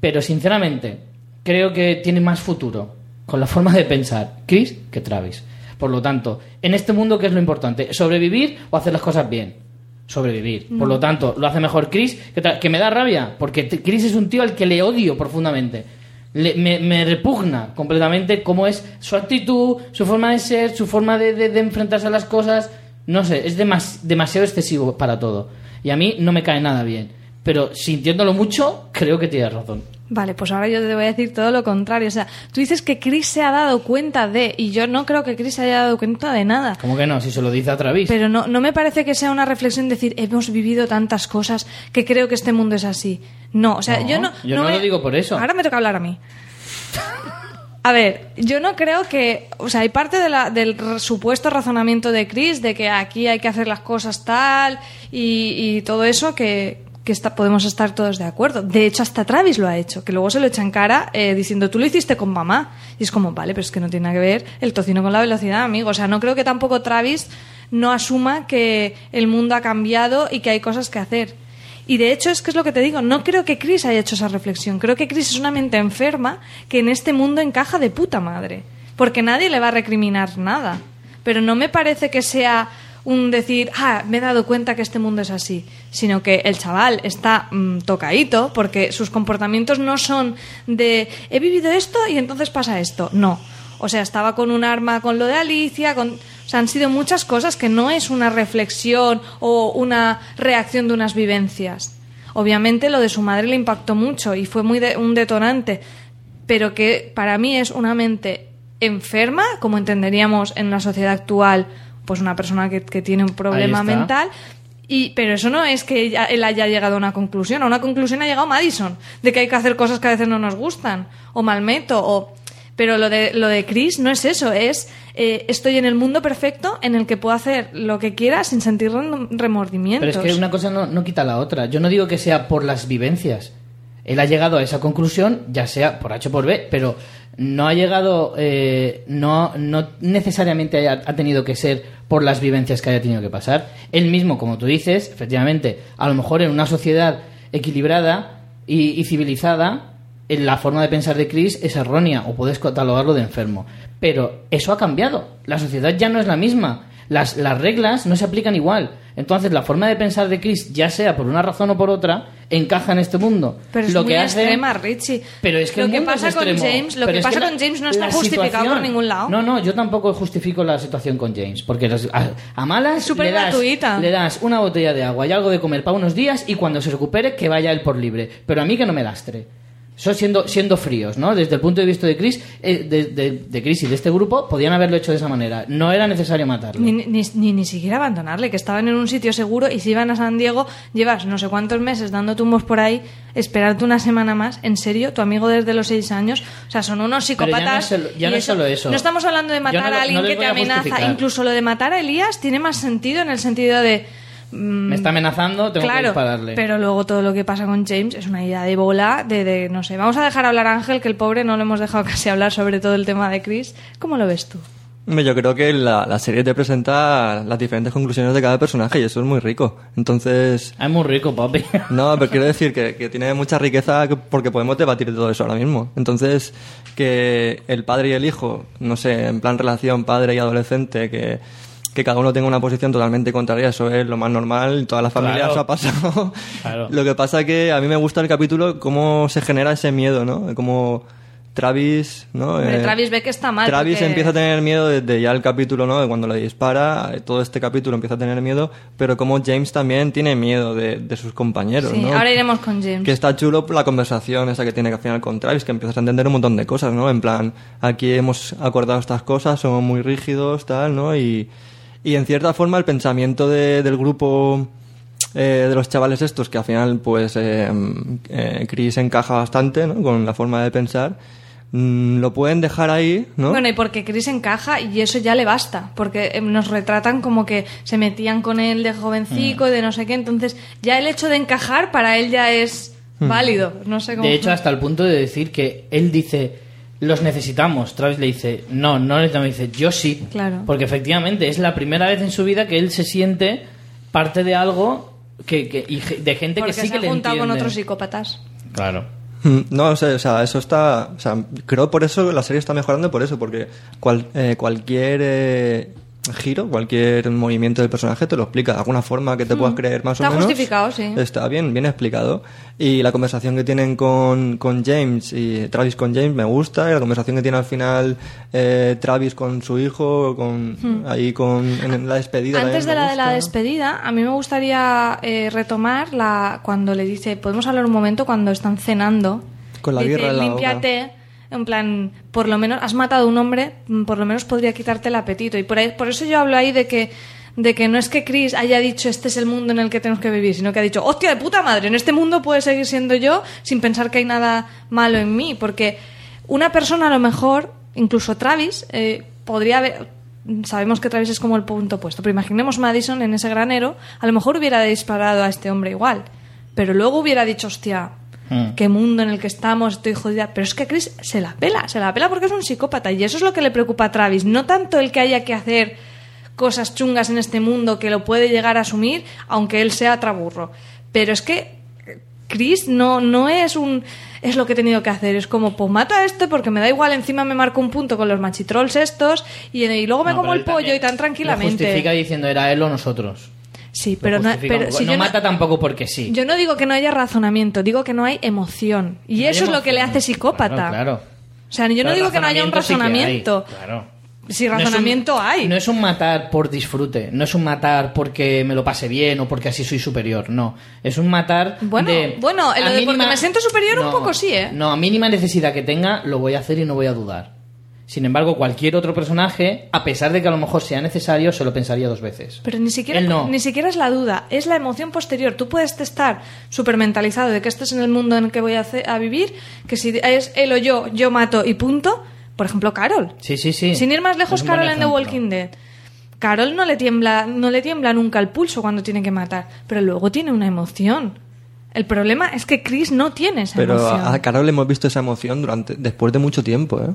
Pero sinceramente, creo que tiene más futuro con la forma de pensar Chris que Travis. Por lo tanto, en este mundo, ¿qué es lo importante? ¿Sobrevivir o hacer las cosas bien? Sobrevivir. Por lo tanto, lo hace mejor Chris, que, que me da rabia, porque Chris es un tío al que le odio profundamente. Le- me, me repugna completamente cómo es su actitud, su forma de ser, su forma de, de- de enfrentarse a las cosas. No sé, es demas- demasiado excesivo para todo. Y a mí no me cae nada bien. Pero sintiéndolo mucho, creo que tienes razón. Vale, pues ahora yo te voy a decir todo lo contrario. O sea, tú dices que Chris se ha dado cuenta de, y yo no creo que Chris se haya dado cuenta de nada. ¿Cómo que no? Si se lo dice a Travis. Pero no, no me parece que sea una reflexión decir, hemos vivido tantas cosas que creo que este mundo es así. No, o sea, No, yo no. yo no lo digo por eso. Ahora me toca hablar a mí. A ver, yo no creo que. O sea, hay parte de la- del supuesto razonamiento de Chris de que aquí hay que hacer las cosas tal y, y todo eso que, que está, podemos estar todos de acuerdo. De hecho, hasta Travis lo ha hecho, que luego se lo echa en cara eh, diciendo tú lo hiciste con mamá. Y es como, vale, pero es que no tiene nada que ver el tocino con la velocidad, amigo. O sea, no creo que tampoco Travis no asuma que el mundo ha cambiado y que hay cosas que hacer. Y de hecho es que es lo que te digo, no creo que Chris haya hecho esa reflexión. Creo que Chris es una mente enferma que en este mundo encaja de puta madre. Porque nadie le va a recriminar nada. Pero no me parece que sea un decir, ah, me he dado cuenta que este mundo es así. Sino que el chaval está mm, tocadito porque sus comportamientos no son de he vivido esto y entonces pasa esto. No. O sea, estaba con un arma con lo de Alicia, con... O sea, han sido muchas cosas que no es una reflexión o una reacción de unas vivencias. Obviamente lo de su madre le impactó mucho y fue muy de- un detonante, pero que para mí es una mente enferma, como entenderíamos en la sociedad actual, pues una persona que, que tiene un problema mental. Y, pero eso no es que él haya llegado a una conclusión. A una conclusión ha llegado Madison, de que hay que hacer cosas que a veces no nos gustan, o Malmeto, o... Pero lo de, lo de Chris no es eso, es eh, estoy en el mundo perfecto en el que puedo hacer lo que quiera sin sentir rem- remordimientos. Pero es que una cosa no, no quita la otra. Yo no digo que sea por las vivencias. Él ha llegado a esa conclusión, ya sea por H o por B, pero no ha llegado, eh, no, no necesariamente haya- ha tenido que ser por las vivencias que haya tenido que pasar. Él mismo, como tú dices, efectivamente, a lo mejor en una sociedad equilibrada y, civilizada, en la forma de pensar de Chris es errónea o puedes catalogarlo de enfermo. Pero eso ha cambiado. La sociedad ya no es la misma. Las, las reglas no se aplican igual. Entonces, la forma de pensar de Chris, ya sea por una razón o por otra, encaja en este mundo. Pero es lo muy que hace- extrema, Richie. Pero es que lo el que pasa es con. James, lo Pero que pasa la- con James no está justificado por ningún lado. No, no, yo tampoco justifico la situación con James, porque a, a malas le das, le das una botella de agua y algo de comer para unos días y cuando se recupere que vaya él por libre. Pero a mí que no me lastre. Eso siendo, siendo fríos, ¿no? Desde el punto de vista de Chris, eh, de, de- de Chris y de este grupo, podían haberlo hecho de esa manera. No era necesario matarlo. Ni, ni, ni, ni siquiera abandonarle, que estaban en un sitio seguro y si iban a San Diego, llevas no sé cuántos meses dando tumbos por ahí, esperarte una semana más, en serio, tu amigo desde los seis años, o sea, son unos Pero ya no psicópatas. es solo- ya no es solo eso. No estamos hablando de matar no a alguien no que te amenaza, justificar. incluso lo de matar a Elías tiene más sentido en el sentido de... mm, Me está amenazando, tengo que claro, dispararle. pero luego todo lo que pasa con James es una idea de bola, de, de, no sé. Vamos a dejar hablar a Ángel, que el pobre no le hemos dejado casi hablar sobre todo el tema de Chris. ¿Cómo lo ves tú? Yo creo que la, la serie te presenta las diferentes conclusiones de cada personaje y eso es muy rico. Entonces, Es muy rico, papi. no, pero quiero decir que, que tiene mucha riqueza que- porque podemos debatir de todo eso ahora mismo. Entonces, que el padre y el hijo, no sé, en plan relación padre y adolescente, que, que cada uno tenga una posición totalmente contraria, eso es lo más normal, todas las familias Claro. ha pasado. Claro. Lo que pasa que a mí me gusta el capítulo cómo se genera ese miedo, ¿no? Cómo Travis, ¿no? Hombre, Eh, Travis ve que está mal. Travis porque- empieza a tener miedo desde ya el capítulo, ¿no? De cuando le dispara, eh, todo este capítulo empieza a tener miedo, pero como James también tiene miedo de, de sus compañeros, Sí, ¿no? ahora iremos con James. Que está chulo la conversación esa que tiene que al final con Travis, que empiezas a entender un montón de cosas, ¿no? En plan, aquí hemos acordado estas cosas, somos muy rígidos, tal, ¿no? Y, y en cierta forma el pensamiento de- del grupo eh, de los chavales estos, que al final, pues, eh, eh, Chris encaja bastante, ¿no? Con la forma de pensar, mm, lo pueden dejar ahí, ¿no? Bueno, y porque Chris encaja y eso ya le basta, porque eh, nos retratan como que se metían con él de Mm. jovencico, de no sé qué, entonces ya el hecho de encajar para él ya es Mm. válido, no sé cómo. De hecho, hasta el punto de decir que él dice, los necesitamos. Travis le dice, no, no necesitamos. Dice, yo sí. Claro. Porque efectivamente es la primera vez en su vida que él se siente parte de algo que, que- y de gente porque que sí se que ha le juntado con entiende. otros psicópatas. Claro. Mm, No sé, o sea, eso está. O sea, creo por eso la serie está mejorando por eso, porque cual- eh, cualquier eh, giro, cualquier movimiento del personaje te lo explica de alguna forma que te puedas creer más Mm. Está o menos. justificado, sí. Está bien, bien explicado. Y la conversación que tienen con, con James y Travis con James me gusta. Y la conversación que tiene al final eh, Travis con su hijo, con ahí con en la despedida. Antes de la de la despedida, a mí me gustaría eh, retomar la cuando le dice, podemos hablar un momento cuando están cenando. Con la Dice, birra en la boca. En plan, por lo menos has matado a un hombre, mm, por lo menos podría quitarte el apetito. Y por ahí, por eso yo hablo ahí de que de que no es que Chris haya dicho este es el mundo en el que tenemos que vivir, sino que ha dicho, hostia de puta madre, en este mundo puede seguir siendo yo sin pensar que hay nada malo en mí, porque una persona a lo mejor, incluso Travis, eh, podría haber, sabemos que Travis es como el punto opuesto, pero imaginemos Madison en ese granero, a lo mejor hubiera disparado a este hombre igual, pero luego hubiera dicho, hostia, Mm. qué mundo en el que estamos, estoy jodida. Pero es que a Chris se la pela, se la pela porque es un psicópata y eso es lo que le preocupa a Travis. No tanto el que haya que hacer cosas chungas en este mundo que lo puede llegar a asumir, aunque él sea traburro. Pero es que Chris no, no es un es lo que he tenido que hacer, es como pues mato a este porque me da igual, encima me marco un punto con los machitrolls estos y, y luego me No, como el pollo y tan lo tranquilamente. justifica diciendo era él o nosotros. Sí, pero no, pero si no yo no- mata tampoco porque sí. Yo no digo que no haya razonamiento, digo que no hay emoción. Y No eso es lo que le hace psicópata. Claro, claro. O sea, yo no digo que no haya un razonamiento sí claro. Si No es un- razonamiento hay. No es un matar por disfrute, no es un matar porque me lo pase bien o porque así soy superior, no. Es un matar Bueno, de... bueno, en lo de porque me siento superior un poco sí, ¿eh? No, a mínima necesidad que tenga, lo voy a hacer y no voy a dudar. Sin embargo, cualquier otro personaje, a pesar de que a lo mejor sea necesario, se lo pensaría dos veces. Pero ni siquiera, Él no. ni siquiera es la duda, es la emoción posterior. Tú puedes estar súper mentalizado de que este es en el mundo en el que voy a, hacer- a vivir, que si es él o yo, yo mato y punto. Por ejemplo, Carol. Sí, sí, sí. Sin ir más lejos, Carol en The. Walking Dead. Carol no le tiembla, no le tiembla nunca el pulso cuando tiene que matar, pero luego tiene una emoción. El problema es que Chris no tiene esa Pero emoción. a a Carol le hemos visto esa emoción durante después de mucho tiempo, ¿eh?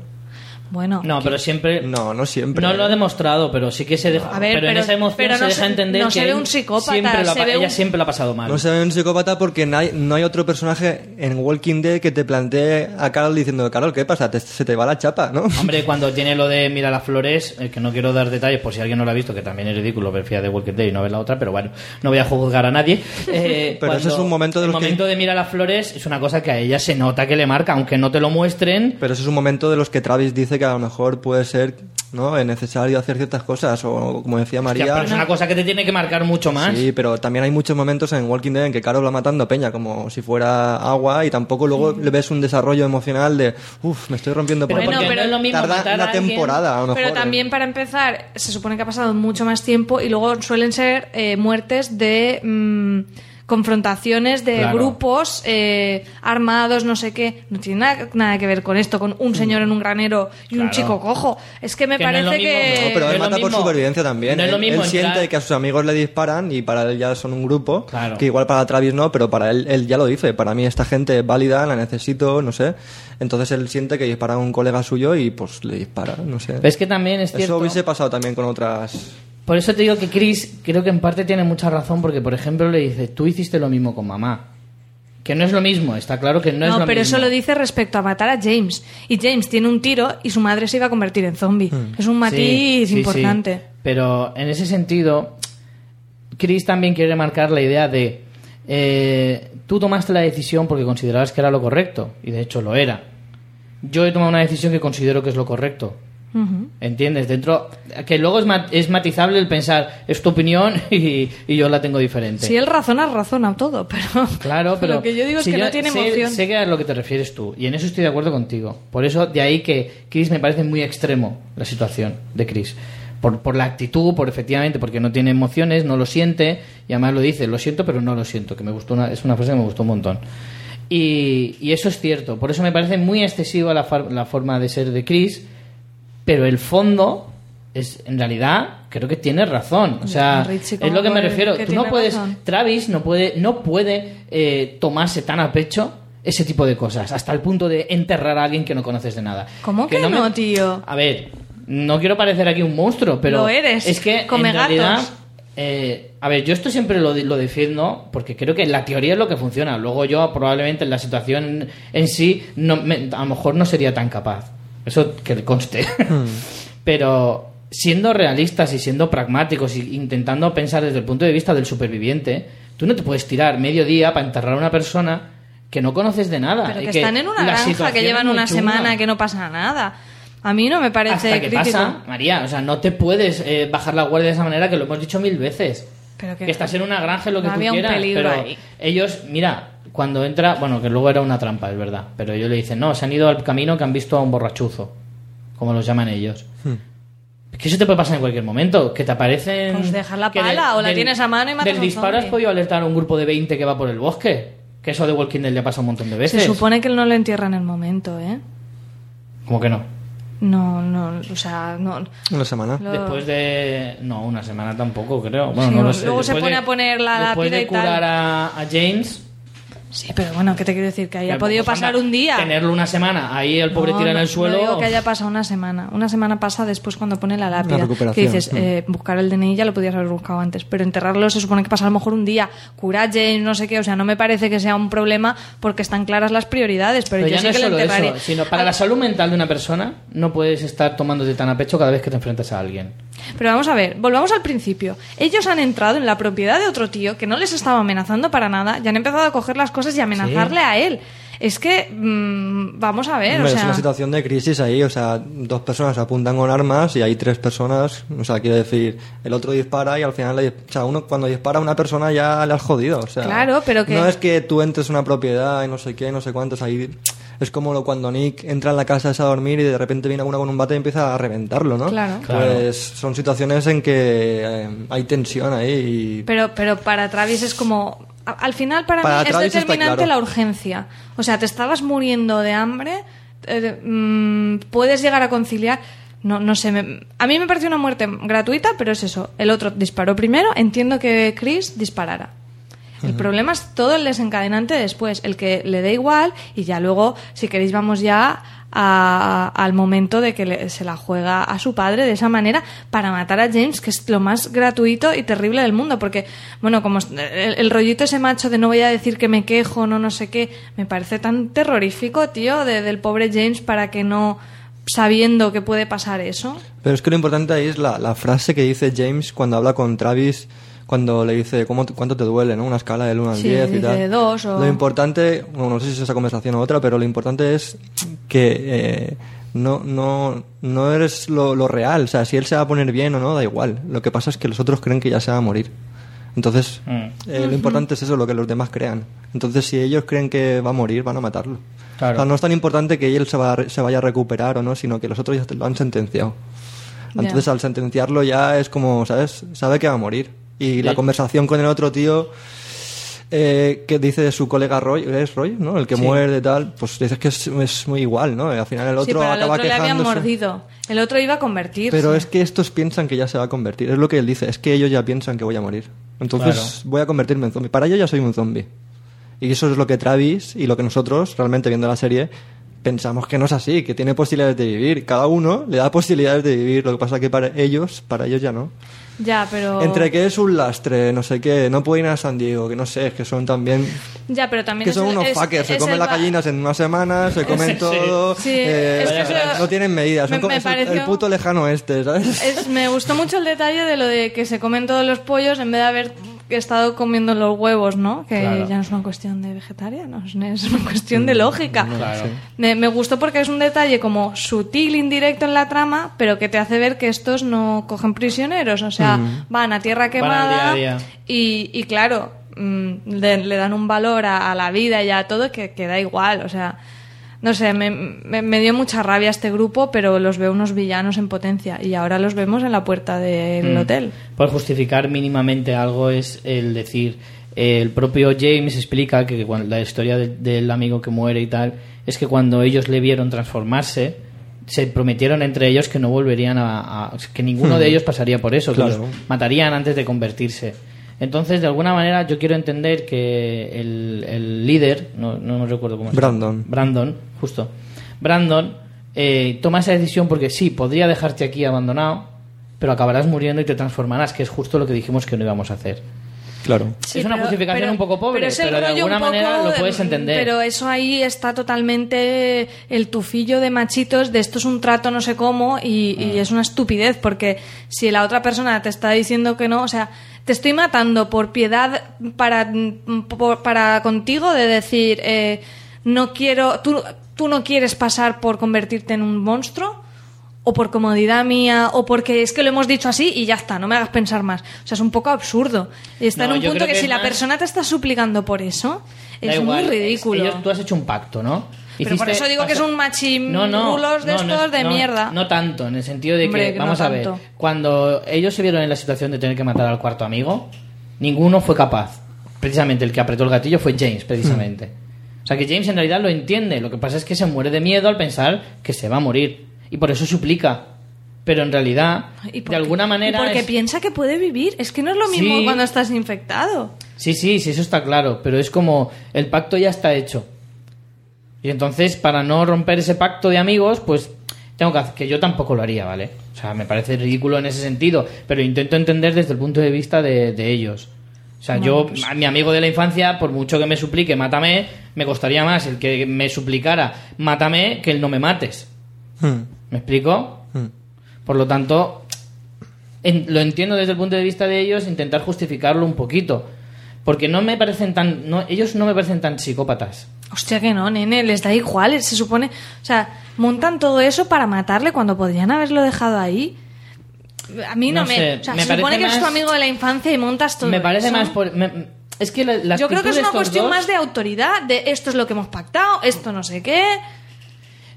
Bueno, No, pero siempre... No, no siempre. No lo ha demostrado, pero sí que se deja. A ver, pero, en esa emoción pero se no deja se- entender no que se ve un psicópata, siempre lo ha se ve ella un- siempre lo ha pasado mal. No se ve un psicópata porque no hay, no hay otro personaje en Walking Dead que te plantee a Carol diciendo, Carol, ¿qué pasa? Te- se te va la chapa, ¿no? Hombre, cuando tiene lo de Mira las flores, eh, que no quiero dar detalles por si alguien no lo ha visto, que también es ridículo ver de Walking Dead y no ver la otra, pero bueno, no voy a juzgar a nadie. Eh, Pero ese cuando- es un momento de El los que- momento de Mira las flores es una cosa que a ella se nota que le marca, aunque no te lo muestren. Pero ese es un momento de los que Travis dice que a lo mejor puede ser ¿no? es necesario hacer ciertas cosas, o como decía Hostia, María... pero es una cosa que te tiene que marcar mucho más. Sí, pero también hay muchos momentos en Walking Dead en que Carol va matando a Peña como si fuera agua y tampoco luego le ves un desarrollo emocional de, uff, me estoy rompiendo por Pero pero no es lo mismo Tarda matar una temporada, a lo mejor. Pero ¿eh? también para empezar, se supone que ha pasado mucho más tiempo y luego suelen ser eh, muertes de mm, confrontaciones de Claro. grupos eh, armados, no sé qué. No tiene nada, nada que ver con esto, con un señor en un granero y un chico cojo. Es que me Que no es parece mismo, que... No, pero no él mata por supervivencia también. No es lo él, mismo él siente entrar- que a sus amigos le disparan y para él ya son un grupo. Claro. Que igual para Travis no, pero para él, él ya lo dice. Para mí esta gente es válida, la necesito, no sé. Entonces él siente que dispara a un colega suyo y pues le dispara, no sé. Es que también es cierto. Eso hubiese pasado también con otras... Por eso te digo que Chris creo que en parte tiene mucha razón porque, por ejemplo, le dice, tú hiciste lo mismo con mamá. Que no es lo mismo, está claro que no, es No, lo pero mismo. eso lo dice respecto a matar a James. Y James tiene un tiro y su madre se iba a convertir en zombie. Es un matiz Sí, sí, importante. sí. Pero en ese sentido, Chris también quiere marcar la idea de eh, tú tomaste la decisión porque considerabas que era lo correcto, y de hecho lo era. yo he tomado una decisión que considero que es lo correcto. ¿Entiendes? Dentro. Que luego es, ma- es matizable el pensar, es tu opinión y, y yo la tengo diferente. Si él razona, razona todo, pero... Claro, pero. Lo que yo digo si es que yo no tiene sé, emoción. Sé que a lo que te refieres tú, y en eso estoy de acuerdo contigo. Por eso, de ahí que Chris me parece muy extremo la situación de Chris. Por, por la actitud, por efectivamente, porque no tiene emociones, no lo siente, y además lo dice, lo siento, pero no lo siento, que me gustó una, es una frase que me gustó un montón. Y, y eso es cierto, por eso me parece muy excesiva la, far- la forma de ser de Chris, pero el fondo es en realidad creo que tiene razón o sea Richie, es ¿cómo lo que me refiero que tú no puedes razón? Travis no puede no puede eh, tomarse tan a pecho ese tipo de cosas hasta el punto de enterrar a alguien que no conoces de nada ¿Cómo que no, me- tío? a ver no quiero parecer aquí un monstruo pero Lo eres, es que come en realidad eh, a ver, yo esto siempre lo, lo defiendo porque creo que la teoría es lo que funciona. Luego yo probablemente en la situación en sí no, me- a lo mejor no sería tan capaz. Eso que le conste. Pero siendo realistas y siendo pragmáticos y intentando pensar desde el punto de vista del superviviente, tú no te puedes tirar medio día para enterrar a una persona que no conoces de nada. Pero y que, están en una granja, que llevan una chunga. semana, que no pasa nada. A mí no me parece Hasta que crítico. pasa, María, o sea, no te puedes eh, bajar la guardia de esa manera que lo hemos dicho mil veces. Pero que- que estás en una granja, lo que No tú había un quieras, peligro pero ahí. ellos, mira, cuando entra, bueno, que luego era una trampa, es verdad, pero ellos le dicen, no, se han ido al camino que han visto a un borrachuzo, como los llaman ellos. Que eso te puede pasar en cualquier momento, que te aparecen... Pues dejas la pala o la tienes a mano y matas Del disparo has podido alertar a un grupo de 20 que va por el bosque. Que eso de Walking Dead le pasa un montón de veces. Se supone que él no lo entierra en el momento, ¿eh? Como que no. No, no, o sea, no. Una semana. Lo- Después de. No, una semana tampoco, creo. Bueno, Sí, no lo sé. luego se Después pone de- a poner la Después lápida de y tal. curar a, a James. Sí, pero bueno, ¿qué te quiero decir? Que haya que, podido pues, pasar anda, un día. Tenerlo una semana ahí el pobre No, tira en no, el suelo. No digo que haya pasado una semana. Una semana pasa después cuando pone la lápida. recuperación, que dices, eh, buscar el DNI ya lo podías haber buscado antes. Pero enterrarlo se supone que pasa a lo mejor un día. Curar James, no sé qué. O sea, no me parece que sea un problema porque están claras las prioridades. Pero, Pero yo ya no es que solo enterraría. eso, sino para Ah, la salud mental de una persona no puedes estar tomándote tan a pecho cada vez que te enfrentas a alguien. Pero vamos a ver, volvamos al principio. Ellos han entrado en la propiedad de otro tío que no les estaba amenazando para nada y han empezado a coger las cosas y amenazarle a él. Es que, mm, vamos a ver, Hombre, o Es sea... una situación de crisis ahí, o sea, dos personas apuntan con armas y hay tres personas, o sea, quiero decir, el otro dispara y al final, le, o sea, uno cuando dispara a una persona ya le has jodido, o sea, Claro, pero que- no es que tú entres una propiedad y no sé qué, no sé cuántos, ahí es como lo, cuando Nick entra en la casa a dormir y de repente viene uno con un bate y empieza a reventarlo, ¿no? Claro. Pues son situaciones en que eh, hay tensión ahí y Pero, pero para Travis es como... Al final para, Para mí es determinante claro. la urgencia. O sea, te estabas muriendo de hambre, eh, mm, puedes llegar a conciliar... No, no sé, me- a mí me pareció una muerte gratuita, pero es eso. El otro disparó primero, entiendo que Chris disparara. El problema es todo el desencadenante después, el que le dé igual y ya luego, si queréis, vamos ya a- al momento de que le- se la juega a su padre de esa manera para matar a James, que es lo más gratuito y terrible del mundo, porque, bueno, como el, el rollito ese macho de no voy a decir que me quejo, no no sé qué, me parece tan terrorífico, tío, de- del pobre James para que no, sabiendo que puede pasar eso. Pero es que lo importante ahí es la, la frase que dice James cuando habla con Travis, cuando le dice ¿cómo, cuánto te duele, ¿no? Una escala del 1 al Sí, 10 y dice tal. dos o- Lo importante, bueno, no sé si es esa conversación o otra, pero lo importante es que eh, no, no, no eres lo, lo real. O sea, si él se va a poner bien o no, da igual. Lo que pasa es que los otros creen que ya se va a morir. Entonces, Mm. eh, lo importante es eso, lo que los demás crean. Entonces, si ellos creen que va a morir, van a matarlo. Claro. O sea, no es tan importante que él se, va a se vaya a recuperar o no, sino que los otros ya te lo han sentenciado. Entonces, al sentenciarlo ya es como, ¿sabes? Sabe que va a morir. Y la conversación con el otro tío eh, que dice de su colega Roy, es Roy, ¿no? El que Sí. muerde y tal, pues dices que es, es muy igual, ¿no? Al final el otro sí, pero acaba otro le habían mordido. El otro iba a convertirse. Pero es que estos piensan que ya se va a convertir. Es lo que él dice. Es que ellos ya piensan que voy a morir. Entonces Claro. voy a convertirme en zombie. Para ellos ya soy un zombie. Y eso es lo que Travis y lo que nosotros, realmente viendo la serie, pensamos que no es así, que tiene posibilidades de vivir. Cada uno le da posibilidades de vivir. Lo que pasa que para ellos, para ellos ya no. Ya, pero... Entre que es un lastre, no sé qué, no puede ir a San Diego, que no sé, es que son también... Ya, pero también Que son el- unos es- fuckers, se es comen el las va- gallinas en una semana, se comen Sí. todo, Sí, eh, es que no tienen medidas, son me- como- me es el- pareció- puto lejano este, ¿sabes? Es- me gustó mucho el detalle de lo de que se comen todos los pollos en vez de haber estado comiendo los huevos, ¿no? Que Claro. ya no es una cuestión de vegetarianos, es una cuestión de lógica. Claro. Me, me gustó porque es un detalle como sutil, indirecto en la trama, pero que te hace ver que estos no cogen prisioneros, o sea, van a tierra quemada día a día. Y, y claro, mm, le, le dan un valor a, a la vida y a todo que, que da igual, o sea, no sé, me, me- me dio mucha rabia este grupo, pero los veo unos villanos en potencia y ahora los vemos en la puerta del Mm. hotel. Por justificar mínimamente algo es el decir, eh, el propio James explica que cuando, la historia de- del amigo que muere y tal, es que cuando ellos le vieron transformarse, se prometieron entre ellos que no volverían a... a- que ninguno de ellos pasaría por eso, que Claro. los matarían antes de convertirse. Entonces, de alguna manera, yo quiero entender que el, el líder, no, no me recuerdo cómo se llama. Brandon. Brandon, justo. Brandon eh, toma esa decisión porque sí, podría dejarte aquí abandonado, pero acabarás muriendo y te transformarás, que es justo lo que dijimos que no íbamos a hacer. Claro. Sí, es una pero- justificación pero- un poco pobre, pero, de alguna manera lo de- puedes entender. Pero eso ahí está totalmente el tufillo de machitos de esto es un trato no sé cómo y, y Ah. es una estupidez porque si la otra persona te está diciendo que no, o sea, te estoy matando por piedad para, por- para contigo de decir eh, no quiero, tú, tú no quieres pasar por convertirte en un monstruo o por comodidad mía, o porque es que lo hemos dicho así y ya está, no me hagas pensar más. O sea, es un poco absurdo. Y está No, en un punto que, que si la persona te está suplicando por eso, es igual, muy ridículo. ellos- tú has hecho un pacto, ¿no? Pero por eso digo que es un machirulos de estos de no, mierda. No tanto, en el sentido de Hombre, que, no vamos a ver, cuando ellos se vieron en la situación de tener que matar al cuarto amigo, ninguno fue capaz. Precisamente el que apretó el gatillo fue James, precisamente. O sea que James en realidad lo entiende, lo que pasa es que se muere de miedo al pensar que se va a morir. Y por eso suplica. Pero en realidad, Y de alguna manera... y porque es- piensa que puede vivir. Es que no es lo mismo Sí. cuando estás infectado. Sí, sí, sí, eso está claro, pero es como el pacto ya está hecho. Y entonces, para no romper ese pacto de amigos, pues tengo que hacer, que yo tampoco lo haría, ¿vale? O sea, me parece ridículo en ese sentido, pero intento entender desde el punto de vista de, de ellos. O sea, yo, pues a mi amigo de la infancia, por mucho que me suplique, mátame, me costaría más el que me suplicara, mátame, que el no me mates. Hmm. ¿Me explico? Hmm. Por lo tanto, en- lo entiendo desde el punto de vista de ellos, intentar justificarlo un poquito. Porque no me parecen tan. No, ellos no me parecen tan psicópatas. Hostia que no, nene, les da igual, se supone... O sea, montan todo eso para matarle cuando podrían haberlo dejado ahí. A mí no, No me... sé, o sea, me se supone parece que es tu amigo de la infancia y montas todo me parece eso. más por. me- es que la, la Yo creo que es una cuestión dos- más de autoridad, de esto es lo que hemos pactado, esto no sé qué...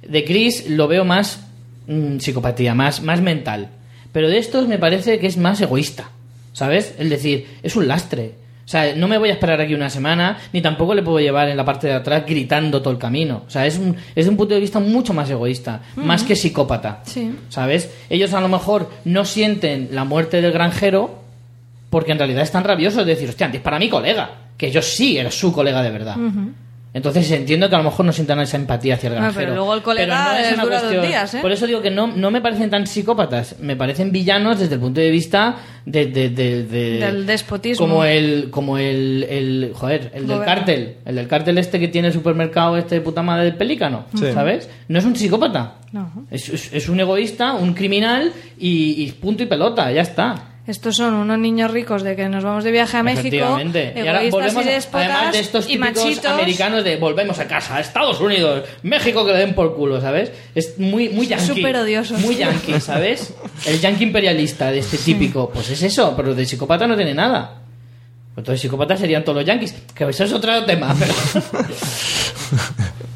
De Chris lo veo más mm, psicopatía, más, más mental. Pero de estos me parece que es más egoísta. ¿Sabes? Es decir, es un lastre. O sea, no me voy a esperar aquí una semana, ni tampoco le puedo llevar en la parte de atrás gritando todo el camino. O sea, es, un, es de un punto de vista mucho más egoísta, más que psicópata. Sí. ¿Sabes? Ellos a lo mejor no sienten la muerte del granjero porque en realidad están rabiosos de decir, hostia, antes para mi colega, que yo sí era su colega de verdad. Entonces entiendo que a lo mejor no sientan esa empatía hacia el granjero. pero luego el colega es les una dura dos cuestión- días, ¿eh? Por eso digo que no, no me parecen tan psicópatas, me parecen villanos desde el punto de vista de, de- de- de- Del despotismo. Como el, como el, el joder, el del cártel, el del cártel este que tiene el supermercado este de puta madre del pelícano, Sí. ¿sabes? No es un psicópata. No. Es, es- es un egoísta, un criminal y, y punto y pelota, ya está. Estos son unos niños ricos de que nos vamos de viaje a México, Efectivamente. Y ahora volvemos, y además de estos y típicos machitos. americanos de volvemos a casa, a Estados Unidos, México que le den por culo, ¿sabes? Es muy, muy yankee. Súper odiosos. Muy yankee, ¿sabes? El yankee imperialista de este típico. Pues es eso, pero de psicópata no tiene nada. Pues Entonces psicópatas serían todos los yankees. Que eso es otro tema, pero...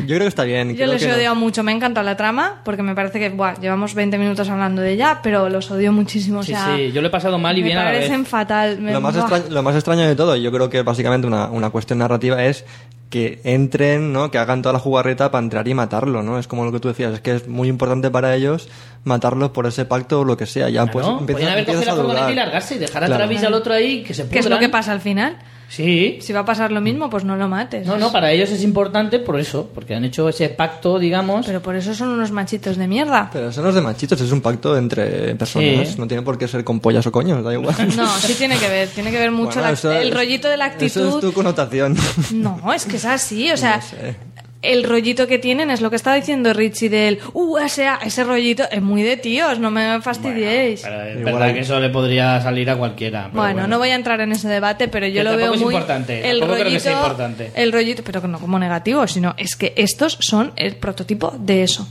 Yo creo que está bien. Yo creo les que he no. odiado mucho, me encanta la trama, porque me parece que buah, llevamos 20 minutos hablando de ella, pero los odio muchísimo. O Sí, sea, sí, yo lo he pasado mal y me bien a la vez. parecen fatal. me- Lo más, extraño, lo más extraño de todo, yo creo que básicamente una, una cuestión narrativa es que entren, ¿no? Que hagan toda la jugarreta para entrar y matarlo, ¿no? Es como lo que tú decías, es que es muy importante para ellos matarlos por ese pacto o lo que sea. Ya pues Claro, empiezas, podían haber cogido la a furgoneta y largarse y dejar a Claro. Travis y al otro ahí que se ¿Qué es lo que pasa al final? Sí. Si va a pasar lo mismo, pues no lo mates. No, no, para ellos es importante por eso, porque han hecho ese pacto, digamos. Pero por eso son unos machitos de mierda. Pero eso no es de machitos, es un pacto entre personas. Sí. No tiene por qué ser con pollas o coños, da igual. No, sí tiene que ver, tiene que ver mucho Bueno, la- el rollito de la Eso es actitud. tu connotación. No, es que es así, o sea, No sé. El rollito que tienen es lo que estaba diciendo Richie del, uh, ese, ese rollito es muy de tíos, no me fastidiéis. Pero es Igual verdad hay- que eso le podría salir a cualquiera. pero Bueno, no voy a entrar en ese debate, pero yo Que lo veo es muy importante, el tampoco creo que rollito, sea importante. el rollito, pero que no como negativo, sino es que estos son el prototipo de eso.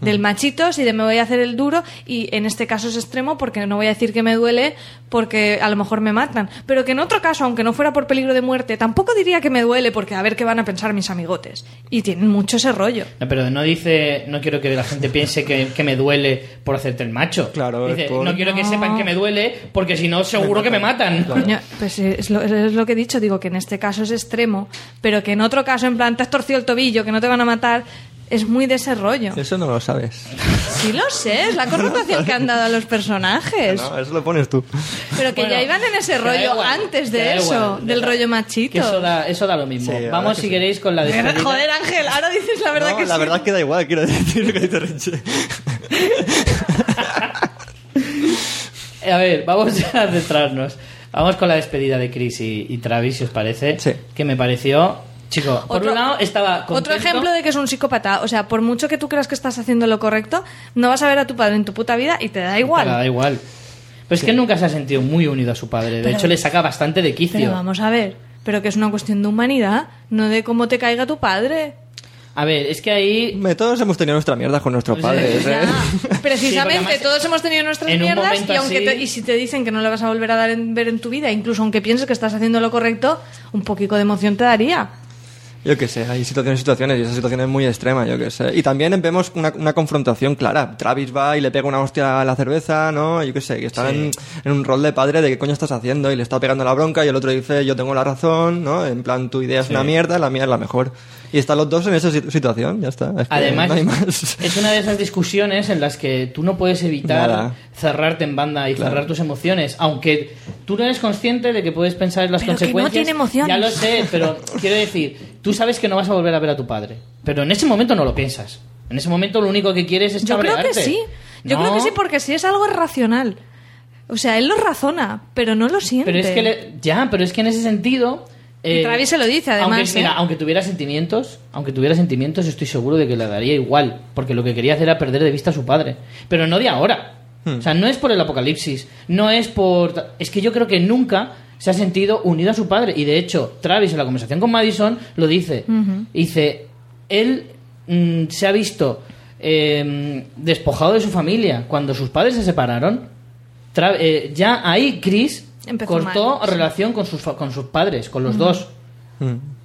Del machitos y de me voy a hacer el duro y en este caso es extremo porque no voy a decir que me duele porque a lo mejor me matan, pero que en otro caso, aunque no fuera por peligro de muerte, tampoco diría que me duele porque a ver qué van a pensar mis amigotes. Y tienen mucho ese rollo. No, pero no dice, no quiero que la gente piense que, que me duele por hacerte el macho. Claro, Dice, es por- no quiero que No. sepan que me duele porque si no seguro que me matan. Coño, pues es lo, es lo que he dicho, digo que en este caso es extremo, pero que en otro caso, en plan, te has torcido el tobillo, que no te van a matar, es muy de ese rollo. Eso no lo sabes. Sí lo sé, es la connotación que han dado a los personajes. No, eso lo pones tú. Pero que Bueno, ya iban en ese rollo igual, antes de eso, igual, del rollo Que machito. eso da, eso da lo mismo. Sí, Vamos, si sí. queréis, con la despedida. Joder, Ángel, ahora dices la verdad No, que la sí. verdad es que da igual, quiero decir lo que dice Richie. A ver, vamos a centrarnos. Vamos con la despedida de Chris y, y Travis, si os parece. Sí. Que me pareció. Chico, por Otro- un lado estaba. Otro ejemplo de que es un psicópata. O sea, por mucho que tú creas que estás haciendo lo correcto, no vas a ver a tu padre en tu puta vida y te da igual. Te da igual. Pero es que nunca se ha sentido muy unido a su padre. De Pero- hecho, le saca bastante de Pero quicio. vamos a ver, pero que es una cuestión de humanidad, no de cómo te caiga tu padre. A ver, es que ahí. Todos hemos tenido nuestra mierda con nuestros padres, ¿eh? Precisamente, Sí, porque además, todos hemos tenido nuestras mierdas y, aunque así- te- y si te dicen que no le vas a volver a dar en, ver en tu vida, incluso aunque pienses que estás haciendo lo correcto, un poquito de emoción te daría. Yo qué sé, hay situaciones y situaciones y esa situación es muy extrema, yo qué sé. Y también vemos una, una confrontación clara. Travis va y le pega una hostia a la cerveza, ¿no? Yo qué sé, que están en, en un rol de padre de qué coño estás haciendo y le está pegando la bronca y el otro dice yo tengo la razón, ¿no? En plan, tu idea es una mierda, la mía es la mejor. Y están los dos en esa si- situación, ya está. Es que Además, no hay más. es una de esas discusiones en las que tú no puedes evitar Nada. cerrarte en banda y cerrar tus emociones, aunque tú no eres consciente de que puedes pensar en las Pero que no consecuencias. tiene emociones. Ya lo sé, pero quiero decir, tú sabes que no vas a volver a ver a tu padre, pero en ese momento no lo piensas. En ese momento lo único que quieres es Yo creo que sí, yo No, creo que sí, porque si es algo racional. O sea, él lo razona, pero no lo siente. Pero es que le- ya, pero es que en ese sentido. Eh, Travis se lo dice, además, Aunque, ¿eh? mira, aunque tuviera sentimientos, aunque tuviera sentimientos, estoy seguro de que le daría igual, porque lo que quería hacer era perder de vista a su padre. Pero no de ahora. O sea, no es por el apocalipsis, no es por. Es que yo creo que nunca se ha sentido unido a su padre. Y de hecho, Travis en la conversación con Madison lo dice. Dice, él mm, se ha visto eh, despojado de su familia cuando sus padres se separaron. Tra- eh, ya ahí Chris Empezó cortó mal, sí. relación con sus, fa- con sus padres, con los dos.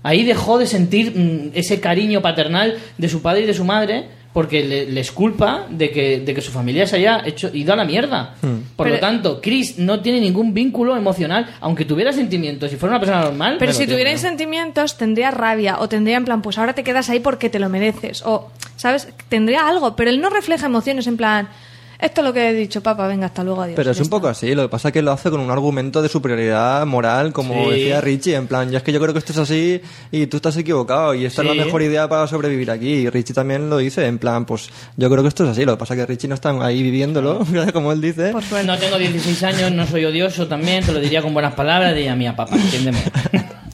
Ahí dejó de sentir mm, ese cariño paternal de su padre y de su madre porque le- les culpa de que, de que su familia se haya hecho, ido a la mierda. Por Pero- lo tanto, Chris no tiene ningún vínculo emocional, aunque tuviera sentimientos y fuera una persona normal. Pero si tuviera sentimientos, tendría rabia o tendría en plan, pues ahora te quedas ahí porque te lo mereces. O, ¿sabes? Tendría algo, pero él no refleja emociones en plan, esto es lo que he dicho, papá, venga, hasta luego, adiós. Pero es un poco así, lo que pasa es que lo hace con un argumento de superioridad moral, como Sí. decía Richie, en plan, ya es que yo creo que esto es así y tú estás equivocado y esta es Sí. la mejor idea para sobrevivir aquí. Y Richie también lo dice, en plan, pues yo creo que esto es así, lo que pasa es que Richie no está ahí viviéndolo, como él dice. Por suerte. No tengo 16 años, no soy odioso también, te lo diría con buenas palabras, diría, mía, papá, entiéndeme.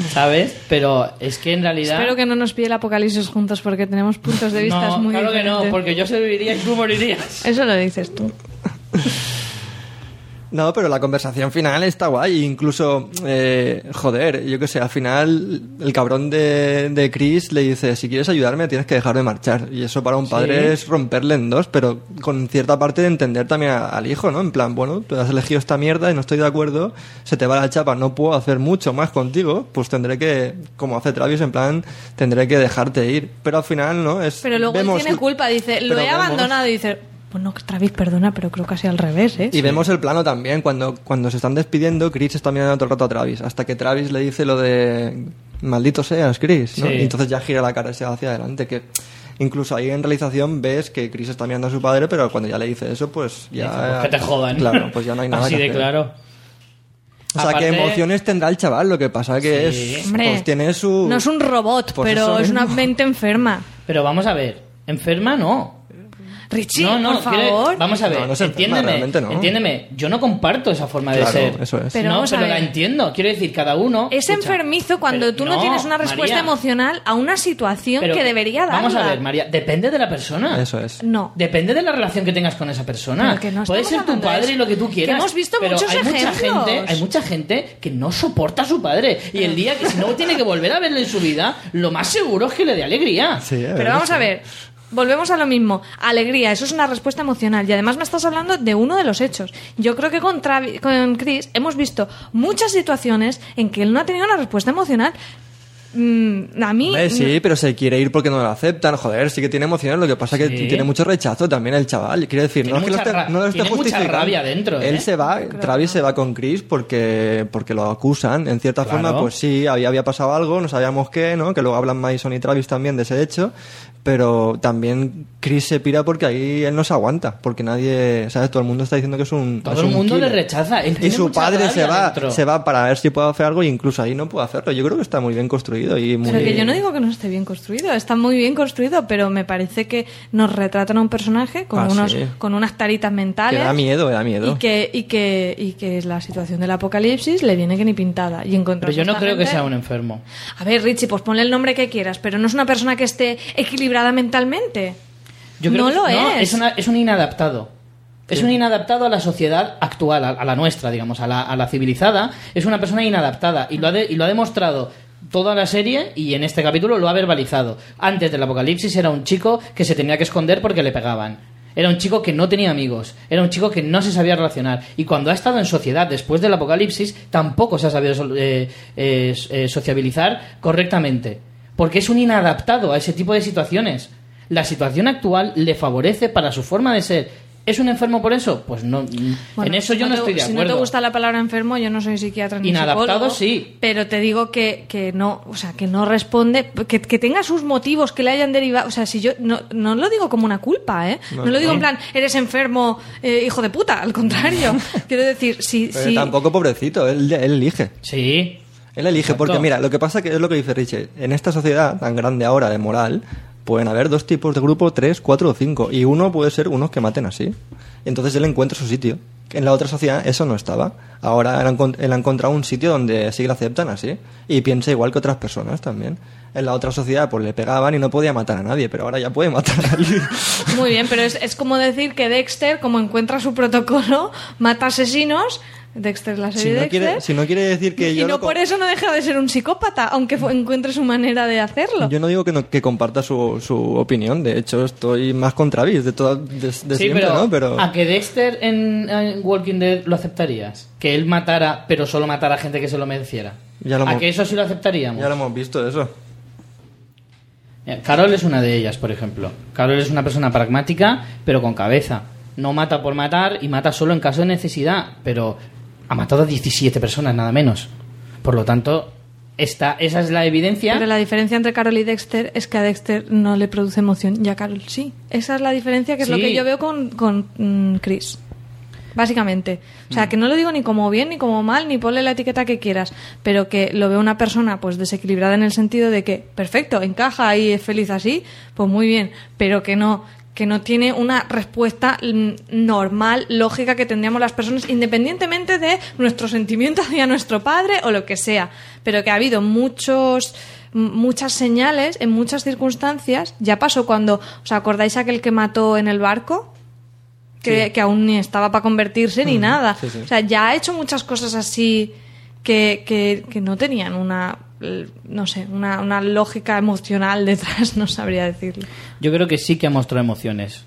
¿Sabes? Pero es que en realidad... Espero que no nos pille el apocalipsis juntos porque tenemos puntos de vista no, muy claro que no, porque yo sobreviviría y tú morirías. Eso lo dices tú. No, pero la conversación final está guay. Incluso, eh, joder, yo qué sé, al final el cabrón de, de Chris le dice, si quieres ayudarme tienes que dejar de marchar. Y eso para un padre Sí. es romperle en dos, pero con cierta parte de entender también a- al hijo, ¿no? En plan, bueno, tú has elegido esta mierda y no estoy de acuerdo, se te va la chapa, no puedo hacer mucho más contigo, pues tendré que, como hace Travis, en plan, tendré que dejarte ir. Pero al final, ¿no? Es, Pero luego vemos- él tiene culpa, dice, lo he vemos- abandonado y dice, pues no, Travis, perdona, pero creo casi al revés, ¿eh? Y vemos el plano también, cuando, cuando se están despidiendo, Chris está mirando todo el rato a Travis, hasta que Travis le dice lo de maldito seas, Chris, ¿no? Sí. Y entonces ya gira la cara y se va hacia adelante, que incluso ahí en realización ves que Chris está mirando a su padre, pero cuando ya le dice eso, pues ya... Dice, pues que te jodan. Claro, pues ya no hay nada Así que de hacer. claro. O sea, que Aparte- emociones tendrá el chaval, lo que pasa que Sí. es... Hombre, pues tiene su... No es un robot, Pues pero es una mente enferma. Pero vamos a ver, enferma no. Richie, no, no, por quiere- favor. vamos a ver, No, no enferma, entiéndeme, realmente no. entiéndeme, yo no comparto esa forma de ser. eso es. Pero no, pero la entiendo. Quiero decir, cada uno. Es escucha, enfermizo cuando pero tú no, tienes una respuesta María, emocional a una situación pero que debería darla. Vamos a ver, María, depende de la persona. Eso es. No. Depende de la relación que tengas con esa persona. Que Puede ser tu padre y lo que tú Que quieras. hemos visto pero muchos hay mucha ejemplos. gente, hay mucha gente que no soporta a su padre y el día que si no tiene que volver a verle en su vida, lo más seguro es que le dé alegría. Sí, es Pero vamos a ver, volvemos a lo mismo. Alegría, eso es una respuesta emocional. Y además me estás hablando de uno de los hechos. Yo creo que con, Travi- con Chris hemos visto muchas situaciones en que él no ha tenido una respuesta emocional. Mm, a mí. Hombre, sí, pero se quiere ir porque no lo aceptan. Joder, sí que tiene emociones. Lo que pasa es que Sí. tiene mucho rechazo también el chaval. Quiero decir, Tiene no es que lo esté, no lo esté tiene mucha justificando. rabia dentro, ¿eh? Él se va, Travis se va con Chris porque, porque lo acusan. En cierta Claro. forma, pues sí, había, había pasado algo, no sabíamos qué, ¿no? Que luego hablan Mason y Travis también de ese hecho. Pero también Chris se pira porque ahí él no se aguanta. Porque nadie, ¿sabes? Todo el mundo está diciendo que es un. Todo es el un mundo le rechaza. Él Y tiene su mucha padre rabia se va, dentro. se va para ver si puede hacer algo y incluso ahí no puede hacerlo. Yo creo que está muy bien construido y muy Pero que yo no digo que no esté bien construido, está muy bien construido, pero me parece que nos retratan a un personaje con, Ah, unos, sí. con unas taritas mentales. Que da miedo, da miedo. Y que, y, que, y que la situación del apocalipsis le viene que ni pintada. Y Pero yo no creo que sea un enfermo. A ver, Richie, pues ponle el nombre que quieras, pero no es una persona que esté equilibrada mentalmente. Yo creo no que- lo no, es. es. una- es un inadaptado. Es un inadaptado a la sociedad actual, a, a la nuestra, digamos, a la, a la civilizada. Es una persona inadaptada y lo, ha de- y lo ha demostrado toda la serie y en este capítulo lo ha verbalizado. Antes del apocalipsis era un chico que se tenía que esconder porque le pegaban. Era un chico que no tenía amigos, era un chico que no se sabía relacionar. Y cuando ha estado en sociedad después del apocalipsis, tampoco se ha sabido eh, eh, eh, sociabilizar correctamente. Porque es un inadaptado a ese tipo de situaciones. La situación actual le favorece para su forma de ser. ¿Es un enfermo por eso? Pues no. Bueno, en eso si yo no, te- estoy de Si acuerdo. no te gusta la palabra enfermo, yo no soy psiquiatra ni Inadaptado, psicólogo, sí. Pero te digo que, que no, o sea, que no responde, que, que tenga sus motivos, que le hayan derivado. O sea, si yo no, no lo digo como una culpa, ¿eh? No, lo digo en plan, eres enfermo, eh, hijo de puta. Al contrario. Quiero decir, si. Pero si tampoco pobrecito, él, él elige. Sí. Él elige, Exacto. porque mira, lo que pasa que es lo que dice Richie. En esta sociedad tan grande ahora de moral, pueden haber dos tipos de grupo, tres, cuatro o cinco. Y uno puede ser unos que maten así. Entonces él encuentra su sitio. En la otra sociedad eso no estaba. Ahora él ha, encontrado un sitio donde sí lo aceptan así. Y piensa igual que otras personas también. En la otra sociedad pues le pegaban y no podía matar a nadie, pero ahora ya puede matar a alguien. Muy bien, pero es, es como decir que Dexter, como encuentra su protocolo, mata asesinos. Dexter, la si, serie no Dexter. quiere, si no quiere decir que y yo no lo co- por eso no deja de ser un psicópata, aunque encuentre su manera de hacerlo. Yo no digo que, no- que comparta su, su opinión, de hecho estoy más con Travis de, todo, de, de sí, siempre, pero, ¿no? Pero a que Dexter en, en Walking Dead lo aceptarías. Que él matara, pero solo matara a gente que se lo mereciera. Ya lo a hemos- que eso sí lo aceptaríamos. ya lo hemos visto eso. Carol es una de ellas, por ejemplo. Carol es una persona pragmática, pero con cabeza. No mata por matar y mata solo en caso de necesidad, pero ha matado a 17 personas, nada menos. Por lo tanto, esta, esa es la evidencia. Pero la diferencia entre Carol y Dexter es que a Dexter no le produce emoción y a Carol sí. Esa es la diferencia que es lo que yo veo con, con mm, Chris. Básicamente. O sea, que no lo digo ni como bien ni como mal, ni ponle la etiqueta que quieras, pero que lo veo una persona pues desequilibrada en el sentido de que, perfecto, encaja y es feliz así, pues muy bien, pero que no que no tiene una respuesta mm, normal, lógica que tendríamos las personas, independientemente de nuestro sentimiento hacia nuestro padre o lo que sea. Pero que ha habido muchos muchas señales en muchas circunstancias. Ya pasó cuando, ¿os acordáis aquel que mató en el barco? Que, que aún ni estaba para convertirse ni nada. sí, sí. O sea, ya ha hecho muchas cosas así que, que, que no tenían una, no sé, una, una lógica emocional detrás, no sabría decirlo. Yo creo que sí que ha mostrado emociones.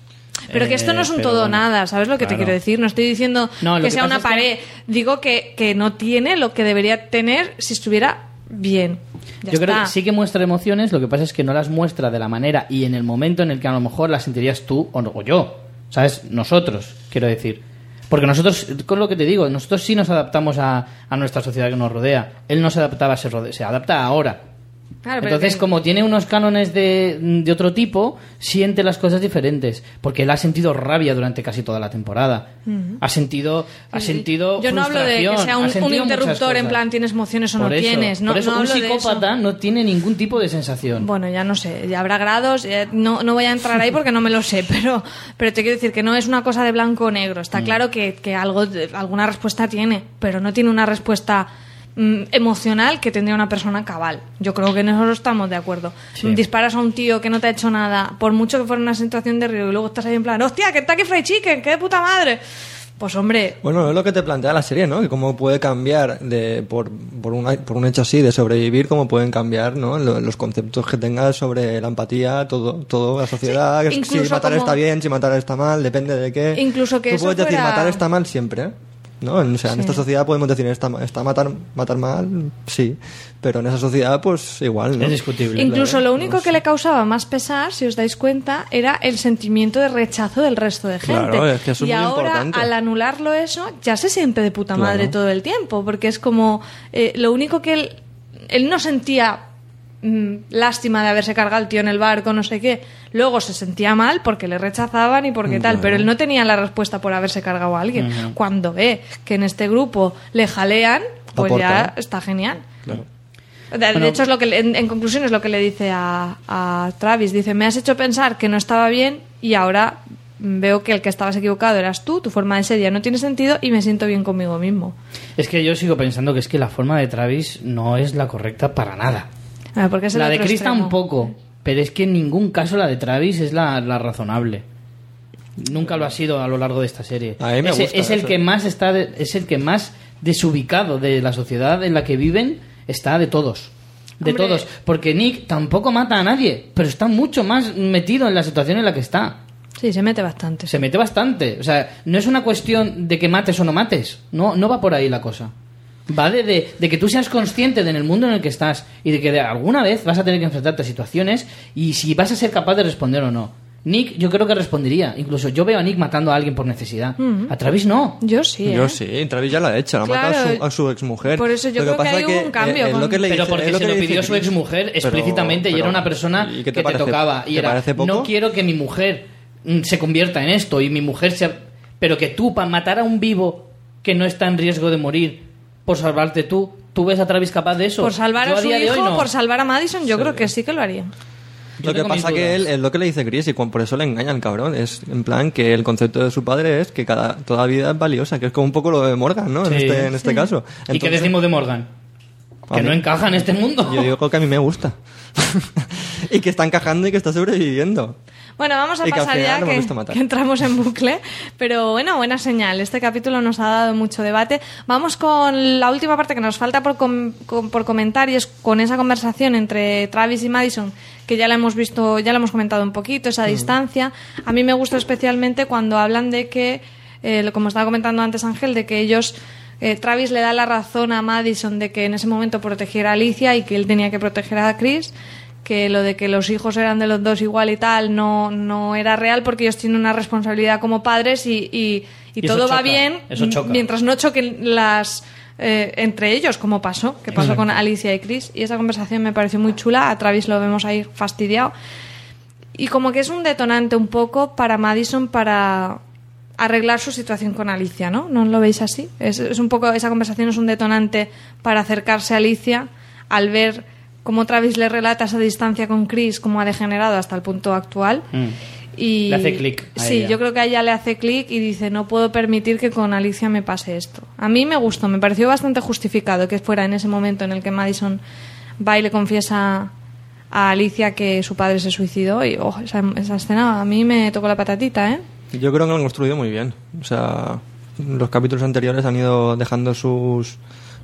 Pero que esto no Eh, es un pero todo bueno, nada, ¿sabes lo que te quiero decir? No estoy diciendo No, que, que sea una es que- pared. Digo que, que no tiene lo que debería tener si estuviera bien. Ya Yo creo que sí que muestra emociones, lo que pasa es que no las muestra de la manera y en el momento en el que a lo mejor las sentirías tú o, o yo, ¿sabes? Nosotros, quiero decir. Porque nosotros, con lo que te digo, nosotros sí nos adaptamos a, a nuestra sociedad que nos rodea. Él no se adaptaba, se, rode- se adapta ahora. Claro, Entonces, que- como tiene unos cánones de, de otro tipo, siente las cosas diferentes. Porque él ha sentido rabia durante casi toda la temporada. Ha sentido, ha sentido Yo no hablo de que sea un, un interruptor en plan tienes emociones o no eso, tienes. No, por eso no un psicópata no tiene ningún tipo de sensación. Bueno, ya no sé, ya habrá grados, no, no voy a entrar ahí porque no me lo sé, pero, pero te quiero decir que no es una cosa de blanco o negro. Está Mm. claro que, que algo, alguna respuesta tiene, pero no tiene una respuesta mm, emocional que tendría una persona cabal. Yo creo que en eso estamos de acuerdo. Sí. Disparas a un tío que no te ha hecho nada, por mucho que fuera una situación de río, y luego estás ahí en plan, hostia, que está aquí Fried Chicken, qué de puta madre. Pues hombre, Bueno, es lo que te plantea la serie, ¿no? Que cómo puede cambiar de, por, por, un, por un hecho así de sobrevivir, cómo pueden cambiar, ¿no? Lo- Los conceptos que tengas sobre la empatía, todo, todo la sociedad, Sí, que si matar como- está bien, si matar está mal, depende de qué. Incluso que Tú eso puedes decir matar está mal siempre, ¿eh? ¿No? O sea, en esta sociedad podemos decir está, está matar, matar mal, sí, pero en esa sociedad pues igual, ¿no? Es discutible. Incluso lo único que le causaba más pesar, si os dais cuenta, era el sentimiento de rechazo del resto de gente. Claro, es que eso es y muy ahora, importante. al anularlo eso, ya se siente de puta Claro. madre todo el tiempo, porque es como eh, lo único que él, él no sentía lástima de haberse cargado el tío en el barco, no sé qué. Luego se sentía mal porque le rechazaban y porque tal, pero él no tenía la respuesta por haberse cargado a alguien. Cuando ve que en este grupo le jalean, pues ya está genial. Claro. De, de Bueno. hecho, es lo que en, en conclusión es lo que le dice a, a Travis. Dice, me has hecho pensar que no estaba bien y ahora mm, veo que el que estabas equivocado eras tú, tu forma de ser ya no tiene sentido y me siento bien conmigo mismo. Es que yo sigo pensando que es que la forma de Travis no es la correcta para nada. Ah, porque es el La de otro Chris extremo. tampoco, pero es que en ningún caso la de Travis es la, la razonable. Nunca lo ha sido a lo largo de esta serie. A mí me es, gusta es el eso. que más está de- es el que más desubicado de la sociedad en la que viven está de todos. De Hombre. todos, porque Nick tampoco mata a nadie, pero está mucho más metido en la situación en la que está. Sí, se mete bastante. Se mete bastante. O sea, no es una cuestión de que mates o no mates. No, no va por ahí la cosa. Va de, de, de que tú seas consciente de en el mundo en el que estás y de que de alguna vez vas a tener que enfrentarte a situaciones y si vas a ser capaz de responder o no. Nick, yo creo que respondería. Incluso yo veo a Nick matando a alguien por necesidad. A Travis no. Yo sí, ¿eh? Yo sí, Travis ya lo ha hecho, la ha matado a su, a su exmujer. Por eso yo Lo creo que pasa hubo un cambio eh, es con- lo que le Pero porque es lo se lo le pidió su exmujer Pero- explícitamente y era una persona ¿y qué que te tocaba. Y ¿Te era, parece poco? no quiero que mi mujer mm, se convierta en esto y mi mujer sea... Pero que tú, para matar a un vivo que no está en riesgo de morir, por salvarte tú, ¿tú ves a Travis capaz de eso? Por salvar Yo a su hijo, no. por salvar a Madison, yo creo que sí que lo haría. Yo Lo que pasa que él, es lo que le dice Chris y por eso le engaña al cabrón. Es en plan que el concepto de su padre es que cada, toda vida es valiosa, que es como un poco lo de Morgan, ¿no? En este, en este caso. ¿Y qué decimos de Morgan? Que mí- no encaja en este mundo. Yo digo que a mí me gusta. y que está encajando y que está sobreviviendo. Bueno, vamos a Y que pasar final ya que, que entramos en bucle, pero bueno, buena señal. Este capítulo nos ha dado mucho debate. Vamos con la última parte que nos falta por, com- com- por comentar y es con esa conversación entre Travis y Madison, que ya la hemos visto, ya la hemos comentado un poquito, esa distancia. A mí me gusta especialmente cuando hablan de que, eh, como estaba comentando antes Ángel, de que ellos... eh, Travis le da la razón a Madison de que en ese momento protegiera a Alicia y que él tenía que proteger a Chris que lo de que los hijos eran de los dos igual y tal no, no era real porque ellos tienen una responsabilidad como padres y, y, y Y eso todo va bien mientras no choquen las eh, entre ellos como pasó que pasó con Alicia y Chris y esa conversación me pareció muy chula a Travis lo vemos ahí fastidiado y como que es un detonante un poco para Madison para arreglar su situación con Alicia, ¿no? ¿No lo veis así? Es, es un poco, esa conversación es un detonante para acercarse a Alicia al ver cómo Travis le relata esa distancia con Chris, cómo ha degenerado hasta el punto actual. Mm. Y Le hace clic Sí, ella. yo creo que a ella le hace clic y dice, no puedo permitir que con Alicia me pase esto. A mí me gustó, me pareció bastante justificado que fuera en ese momento en el que Madison va y le confiesa a Alicia que su padre se suicidó y oh, esa, esa escena a mí me tocó la patatita, ¿eh? Yo creo que lo han construido muy bien. O sea, los capítulos anteriores han ido dejando sus,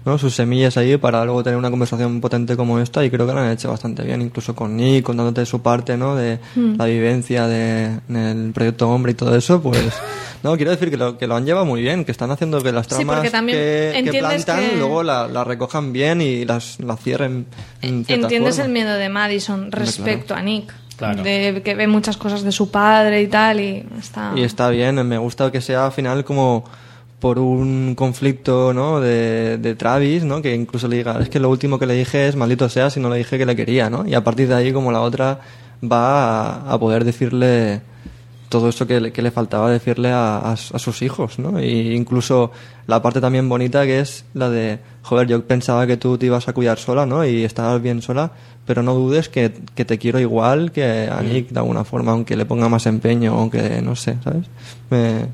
¿no? sus semillas ahí para luego tener una conversación potente como esta y creo que lo han hecho bastante bien, incluso con Nick, contándote su parte, ¿no? De Hmm. la vivencia de, en el proyecto Hombre y todo eso, pues... No, quiero decir que lo, que lo han llevado muy bien, que están haciendo que las Sí, tramas también que, que entiendes plantan que- luego las la recojan bien y las, las cierren en cierta Entiendes forma. el miedo de Madison respecto a Nick. Claro. De que ve muchas cosas de su padre y tal y está... Y está bien, me gusta que sea al final como por un conflicto ¿no? de, de Travis, ¿no? que incluso le diga, es que lo último que le dije es maldito sea si no le dije que le quería, ¿no? y a partir de ahí como la otra va a, a poder decirle todo eso que le, que le faltaba decirle a, a, a sus hijos, ¿no? Y incluso la parte también bonita que es la de, joder, yo pensaba que tú te ibas a cuidar sola, ¿no? Y estabas bien sola, pero no dudes que, que te quiero igual que a Nick de alguna forma, aunque le ponga más empeño, aunque no sé, ¿sabes? Me,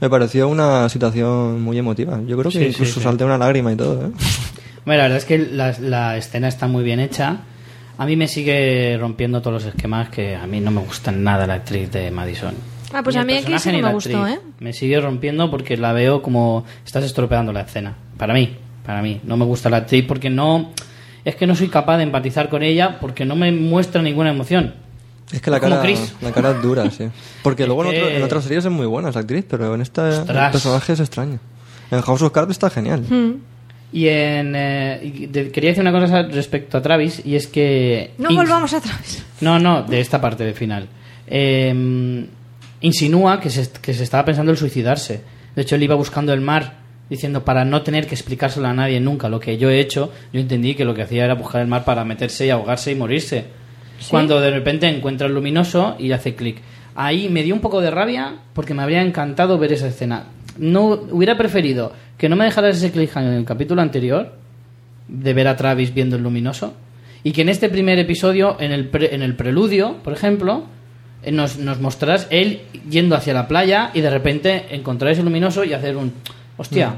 me pareció una situación muy emotiva. Yo creo que Sí, incluso sí. salté una lágrima y todo, ¿eh? Bueno, la verdad es que la, la escena está muy bien hecha. A mí me sigue rompiendo todos los esquemas que a mí no me gusta nada la actriz de Madison. Ah, pues Ni a mí aquí sí que me gustó, actriz. ¿eh? Me sigue rompiendo porque la veo como estás estropeando la escena. Para mí, para mí. No me gusta la actriz porque no... Es que no soy capaz de empatizar con ella porque no me muestra ninguna emoción. Es que la cara, la cara es dura, sí. Porque luego en, otro- en otras series es muy buena esa actriz, pero en esta el Ostras. personaje es extraño. En House of Cards está genial. Mm. Y en... eh, y de- quería decir una cosa respecto a Travis y es que... No ins- volvamos atrás. No, no, de esta parte del final. Eh, insinúa que se, que se estaba pensando en suicidarse. De hecho, él iba buscando el mar, diciendo para no tener que explicárselo a nadie nunca lo que yo he hecho. Yo entendí que lo que hacía era buscar el mar para meterse y ahogarse y morirse. Cuando de repente encuentra el luminoso y hace clic. Ahí me dio un poco de rabia porque me habría encantado ver esa escena. No hubiera preferido que no me dejaras ese cliffhanger en el capítulo anterior de ver a Travis viendo el luminoso y que en este primer episodio, en el, pre- en el preludio, por ejemplo, eh, nos, nos mostrarás él yendo hacia la playa y de repente encontrar ese luminoso y hacer un... Hostia,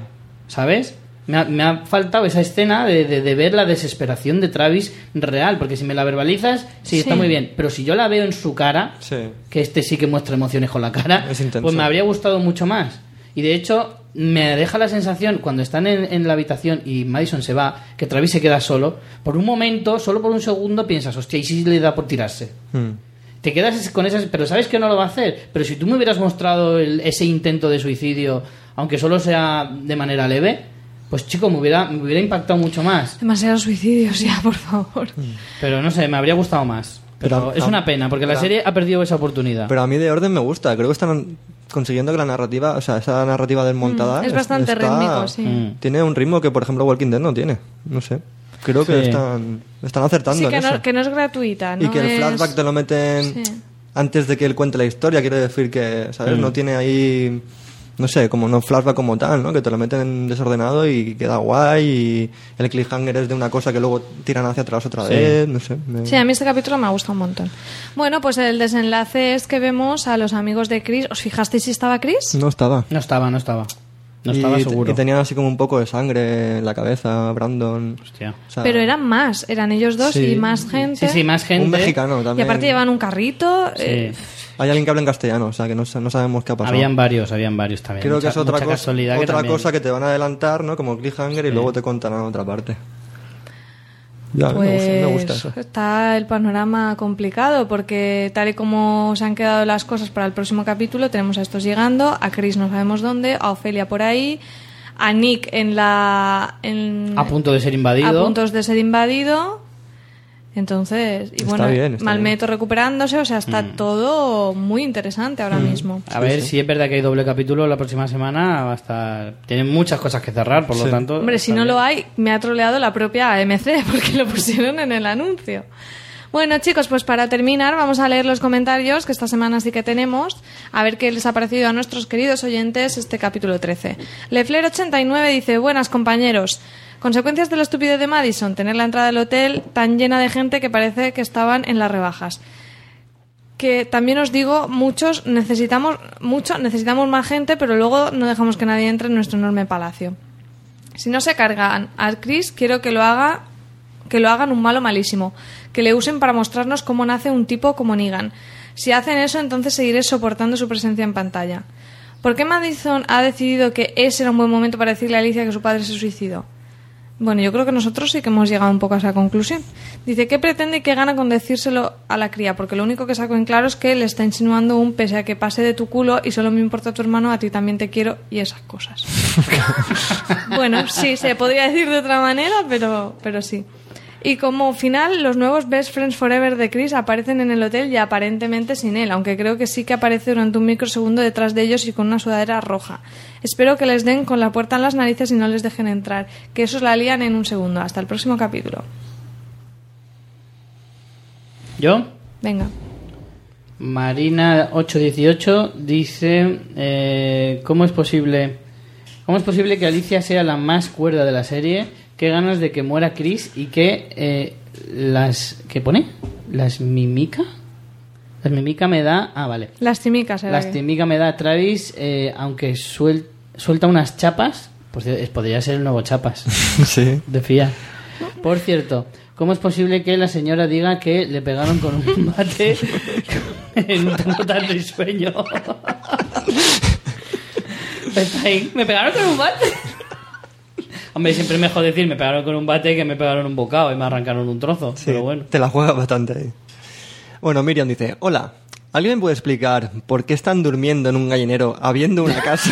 ¿sabes? Me ha, me ha faltado esa escena de, de- de ver la desesperación de Travis real, porque si me la verbalizas, sí, está muy bien, pero si yo la veo en su cara, Sí. que este sí que muestra emociones con la cara, pues me habría gustado mucho más. Y de hecho, me deja la sensación, cuando están en, en la habitación y Madison se va, que Travis se queda solo, por un momento, solo por un segundo, piensas, hostia, ¿y si le da por tirarse? Mm. Te quedas con esas, pero sabes que no lo va a hacer. Pero si tú me hubieras mostrado el- ese intento de suicidio, aunque solo sea de manera leve, pues chico, me hubiera, me hubiera impactado mucho más. Demasiados suicidios ya, por favor. Pero no sé, me habría gustado más. Pero, Pero, es una pena, porque la serie ha perdido esa oportunidad. Pero a mí de orden me gusta. Creo que están consiguiendo que la narrativa, o sea, esa narrativa desmontada. Mm, es bastante está- rítmico, sí. Mm. Tiene un ritmo que, por ejemplo, Walking Dead no tiene. No sé. Creo que están, están acertando Sí, en que eso. no, que no es gratuita, ¿no? y que el flashback te lo meten Sí. antes de que él cuente la historia. Quiere decir que, ¿sabes? Mm. No tiene ahí. No sé, como no flashback como tal, ¿no? Que te lo meten desordenado y queda guay. Y el cliffhanger es de una cosa que luego tiran hacia atrás otra Sí. vez. No sé. me- Sí, a mí este capítulo me ha gustado un montón. Bueno, pues el desenlace es que vemos a los amigos de Chris. ¿Os fijasteis si estaba Chris? No estaba. No estaba, no estaba. No y, estaba seguro. y tenían así como un poco de sangre en la cabeza, Brandon. Hostia. O sea, Pero eran más, eran ellos dos Sí. y más gente. Sí, sí, más gente. Un mexicano Y también. aparte llevan un carrito. Sí. eh, Hay alguien que habla en castellano, o sea que no, sa- no sabemos qué ha pasado. Habían varios, habían varios también. Creo que es otra, cosa, que otra también- cosa que te van a adelantar, ¿no? Como cliffhanger y luego te contarán otra parte. Ya, me pues gusta- me gusta eso. está el panorama complicado porque tal y como se han quedado las cosas para el próximo capítulo, tenemos a estos llegando, a Chris no sabemos dónde, a Ofelia por ahí, a Nick en la... En, A punto de ser invadido. a puntos de ser invadido. Entonces, y Está bueno, bien, Malmeto recuperándose, o sea, está Mm. todo muy interesante ahora mismo. A ver si es verdad que hay doble capítulo la próxima semana. Va a estar. Tienen muchas cosas que cerrar, por lo tanto. Hombre, si no bien. lo hay, me ha troleado la propia AMC porque lo pusieron en el anuncio. Bueno, chicos, pues para terminar vamos a leer los comentarios que esta semana sí que tenemos, a ver qué les ha parecido a nuestros queridos oyentes este capítulo 13. Lefler89 dice, buenas compañeros. Consecuencias de la estupidez de Madison, tener la entrada del hotel tan llena de gente que parece que estaban en las rebajas que también os digo, muchos necesitamos mucho, necesitamos más gente, pero luego no dejamos que nadie entre en nuestro enorme palacio. Si no se cargan a Chris, quiero que lo haga que lo hagan un malo malísimo, que le usen para mostrarnos cómo nace un tipo como Negan. Si hacen eso, entonces seguiré soportando su presencia en pantalla. ¿Por qué Madison ha decidido que ese era un buen momento para decirle a Alicia que su padre se suicidó? Bueno, yo creo que nosotros sí que hemos llegado un poco a esa conclusión. Dice, ¿qué pretende y qué gana con decírselo a la cría? Porque lo único que saco en claro es que le está insinuando un pese a que pase de tu culo y solo me importa tu hermano, a ti también te quiero y esas cosas. bueno, sí, se podría decir de otra manera, pero, pero sí. Y como final, los nuevos Best Friends Forever de Chris aparecen en el hotel y aparentemente sin él, aunque creo que sí que aparece durante un microsegundo detrás de ellos y con una sudadera roja. Espero que les den con la puerta en las narices y no les dejen entrar, que esos la lían en un segundo. Hasta el próximo capítulo. ¿Yo? Venga. Marina818 dice: eh, ¿Cómo es posible.? ¿Cómo es posible que Alicia sea la más cuerda de la serie? Qué ganas de que muera Chris y que eh, las... ¿Qué pone? ¿Las mimica? Las mimica me da... Ah, vale. Las timicas, era Las timica me da Travis, eh, aunque suel- suelta unas chapas, pues eh, podría ser el nuevo chapas sí. de FIA. Por cierto, ¿cómo es posible que la señora diga que le pegaron con un bate en un tanto tanto sueño? Está ahí, me pegaron con un bate. Hombre, siempre es mejor decir me pegaron con un bate que me pegaron un bocado y me arrancaron un trozo. Sí, Pero bueno. Te la juegas bastante ahí. Bueno, Miriam dice, hola, ¿alguien me puede explicar por qué están durmiendo en un gallinero habiendo una casa?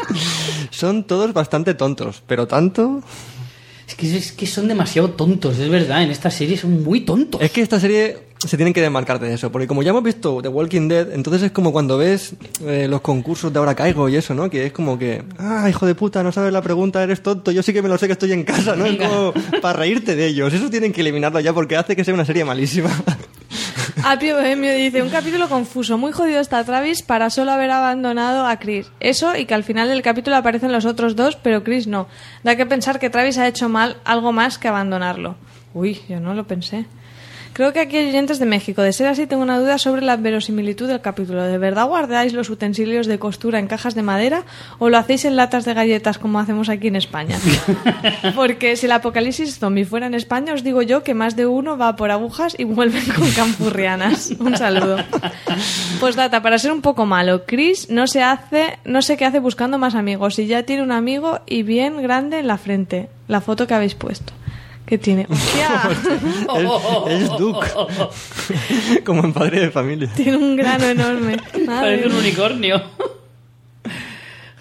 Son todos bastante tontos, pero tanto... Es que, es que son demasiado tontos, es verdad. En esta serie son muy tontos. Es que esta serie se tienen que desmarcar de eso, porque como ya hemos visto The Walking Dead, entonces es como cuando ves eh, los concursos de Ahora Caigo y eso, ¿no? Que es como que, ah, hijo de puta, no sabes la pregunta, eres tonto, yo sí que me lo sé que estoy en casa, ¿no? Es como para reírte de ellos. Eso tienen que eliminarlo ya porque hace que sea una serie malísima. Apio Bohemio dice, un capítulo confuso, muy jodido está Travis para solo haber abandonado a Chris. Eso y que al final del capítulo aparecen los otros dos, pero Chris no. Da que pensar que Travis ha hecho mal algo más que abandonarlo. Uy, yo no lo pensé. Creo que aquí hay oyentes de México. De ser así, tengo una duda sobre la verosimilitud del capítulo. ¿De verdad guardáis los utensilios de costura en cajas de madera o lo hacéis en latas de galletas como hacemos aquí en España? Porque si el apocalipsis zombie fuera en España, os digo yo que más de uno va por agujas y vuelven con campurrianas. Un saludo. Pues data, para ser un poco malo, Chris no se hace, no sé qué hace buscando más amigos y ya tiene un amigo y bien grande en la frente. La foto que habéis puesto. ¿Qué tiene? ¡Hostia! es, es Duke. como en padre de familia. tiene un grano enorme. Madre Parece un unicornio.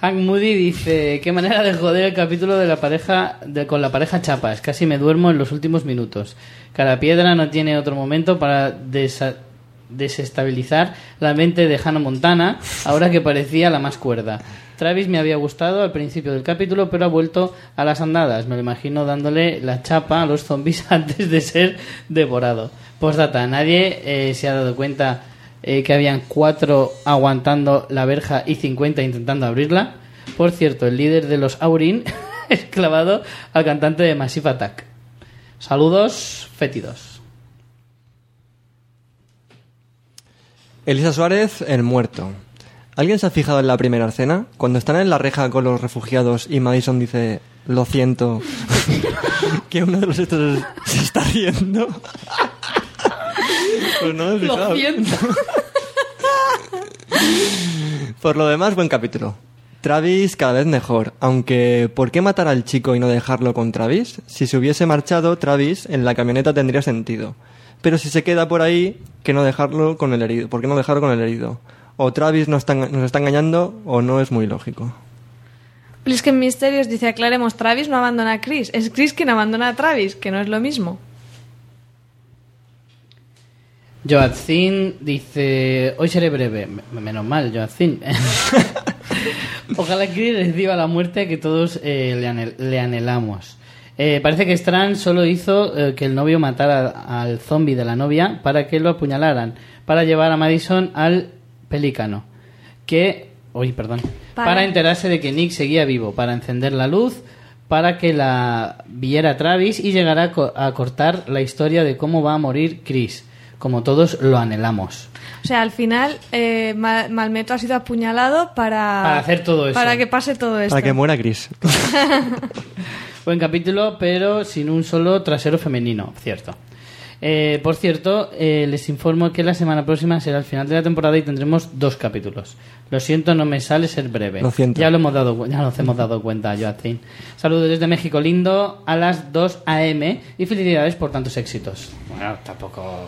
Hank Moody dice, qué manera de joder el capítulo de la pareja de, con la pareja Chapas. Casi me duermo en los últimos minutos. Cada piedra no tiene otro momento para desa- desestabilizar la mente de Hannah Montana, ahora que parecía la más cuerda. Travis me había gustado al principio del capítulo, pero ha vuelto a las andadas. Me lo imagino dándole la chapa a los zombies antes de ser devorado. Postdata, nadie eh, se ha dado cuenta eh, que habían cuatro aguantando la verja y 50 intentando abrirla. Por cierto, el líder de los Aurin es clavado al cantante de Massive Attack. Saludos fétidos. Elisa Suárez, el muerto. ¿Alguien se ha fijado en la primera escena? Cuando están en la reja con los refugiados y Madison dice, lo siento, que uno de los estos se está riendo. Pues no me he fijado. Lo siento. Por lo demás, buen capítulo. Travis cada vez mejor, aunque ¿por qué matar al chico y no dejarlo con Travis? Si se hubiese marchado Travis en la camioneta tendría sentido. Pero si se queda por ahí, que no dejarlo con el herido. ¿Por qué no dejarlo con el herido? O Travis nos está, nos está engañando o no es muy lógico. Plisken Misterios dice, aclaremos, Travis no abandona a Chris. Es Chris quien abandona a Travis, que no es lo mismo. Joatzin dice, hoy seré breve. M- Menos mal, Joatzin. Ojalá Chris reciba la muerte que todos eh, le, anhel- le anhelamos. Eh, parece que Strand solo hizo eh, que el novio matara al zombie de la novia para que lo apuñalaran, para llevar a Madison al pelícano. Que, uy, perdón, Para- para enterarse de que Nick seguía vivo, para encender la luz, para que la viera Travis y llegara a, co- a cortar la historia de cómo va a morir Chris, como todos lo anhelamos. O sea, al final, eh, Ma- Malmeto ha sido apuñalado para... Para hacer todo eso. Para que pase todo esto. Para que muera Chris. Buen capítulo, pero sin un solo trasero femenino, cierto. Eh, por cierto, eh, les informo que la semana próxima será el final de la temporada y tendremos dos capítulos. Lo siento, no me sale ser breve. Lo siento. Ya lo hemos dado, ya nos hemos dado cuenta, Joaquín. Saludos desde México lindo a las 2 a.m. y felicidades por tantos éxitos. Bueno, tampoco.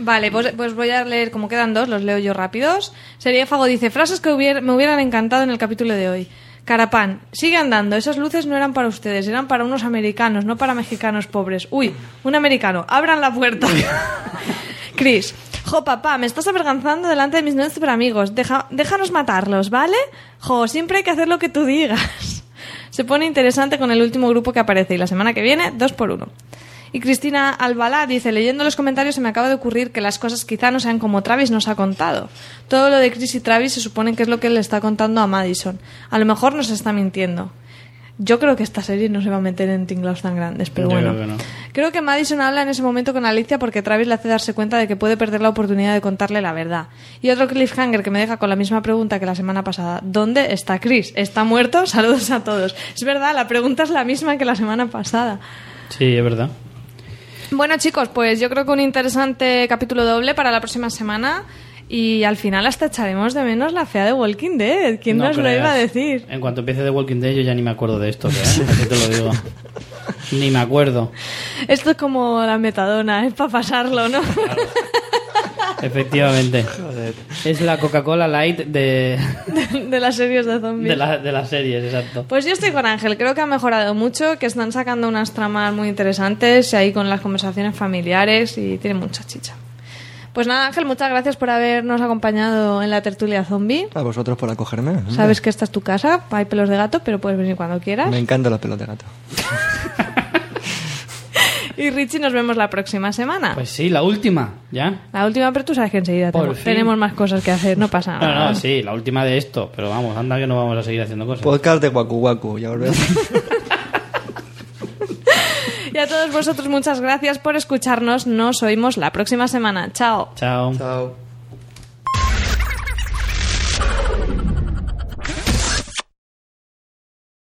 Vale, pues, pues voy a leer, como quedan dos, los leo yo rápidos. Sería Fago dice, frases que hubier- me hubieran encantado en el capítulo de hoy. Carapán, sigue andando. Esas luces no eran para ustedes, eran para unos americanos, no para mexicanos pobres. Uy, un americano, abran la puerta. Chris, jo, papá, me estás avergonzando delante de mis nuevos superamigos. Deja, déjanos matarlos, ¿vale? Jo, siempre hay que hacer lo que tú digas. Se pone interesante con el último grupo que aparece y la semana que viene, dos por uno. Y Cristina Albalá dice, leyendo los comentarios se me acaba de ocurrir que las cosas quizá no sean como Travis nos ha contado. Todo lo de Chris y Travis se supone que es lo que le está contando a Madison. A lo mejor nos está mintiendo. Yo creo que esta serie no se va a meter en tinglados tan grandes, pero Yo bueno. creo que no. Creo que Madison habla en ese momento con Alicia porque Travis le hace darse cuenta de que puede perder la oportunidad de contarle la verdad. Y otro cliffhanger que me deja con la misma pregunta que la semana pasada. ¿Dónde está Chris? ¿Está muerto? Saludos a todos. Es verdad, la pregunta es la misma que la semana pasada. Sí, es verdad. Bueno chicos, pues yo creo que un interesante capítulo doble para la próxima semana y al final hasta echaremos de menos la fea de Walking Dead. ¿Quién No nos lo iba a decir? En cuanto empiece The Walking Dead, yo ya ni me acuerdo de esto, ¿eh? Así te lo digo. Ni me acuerdo. Esto es como la metadona, es para pasarlo, ¿no? Efectivamente. Es la Coca-Cola Light de, de las series de zombies. de, la- de las series, exacto. Pues yo estoy con Ángel, creo que ha mejorado mucho, que están sacando unas tramas muy interesantes ahí con las conversaciones familiares y tiene mucha chicha. Pues nada, Ángel, muchas gracias por habernos acompañado en la tertulia zombie. A vosotros por acogerme. Sabes que esta es tu casa, hay pelos de gato, pero puedes venir cuando quieras. Me encantan los pelos de gato. Y Richie, nos vemos la próxima semana. Pues sí, la última, ¿ya? La última, pero tú sabes que enseguida Por tenemos, fin. tenemos más cosas que hacer, no pasa No, nada. no, sí, la última de esto. Pero vamos, anda que no vamos a seguir haciendo cosas. Podcast de Waku Waku, ya volvemos. Y a todos vosotros muchas gracias por escucharnos. Nos oímos la próxima semana. Chao. Chao. Chao.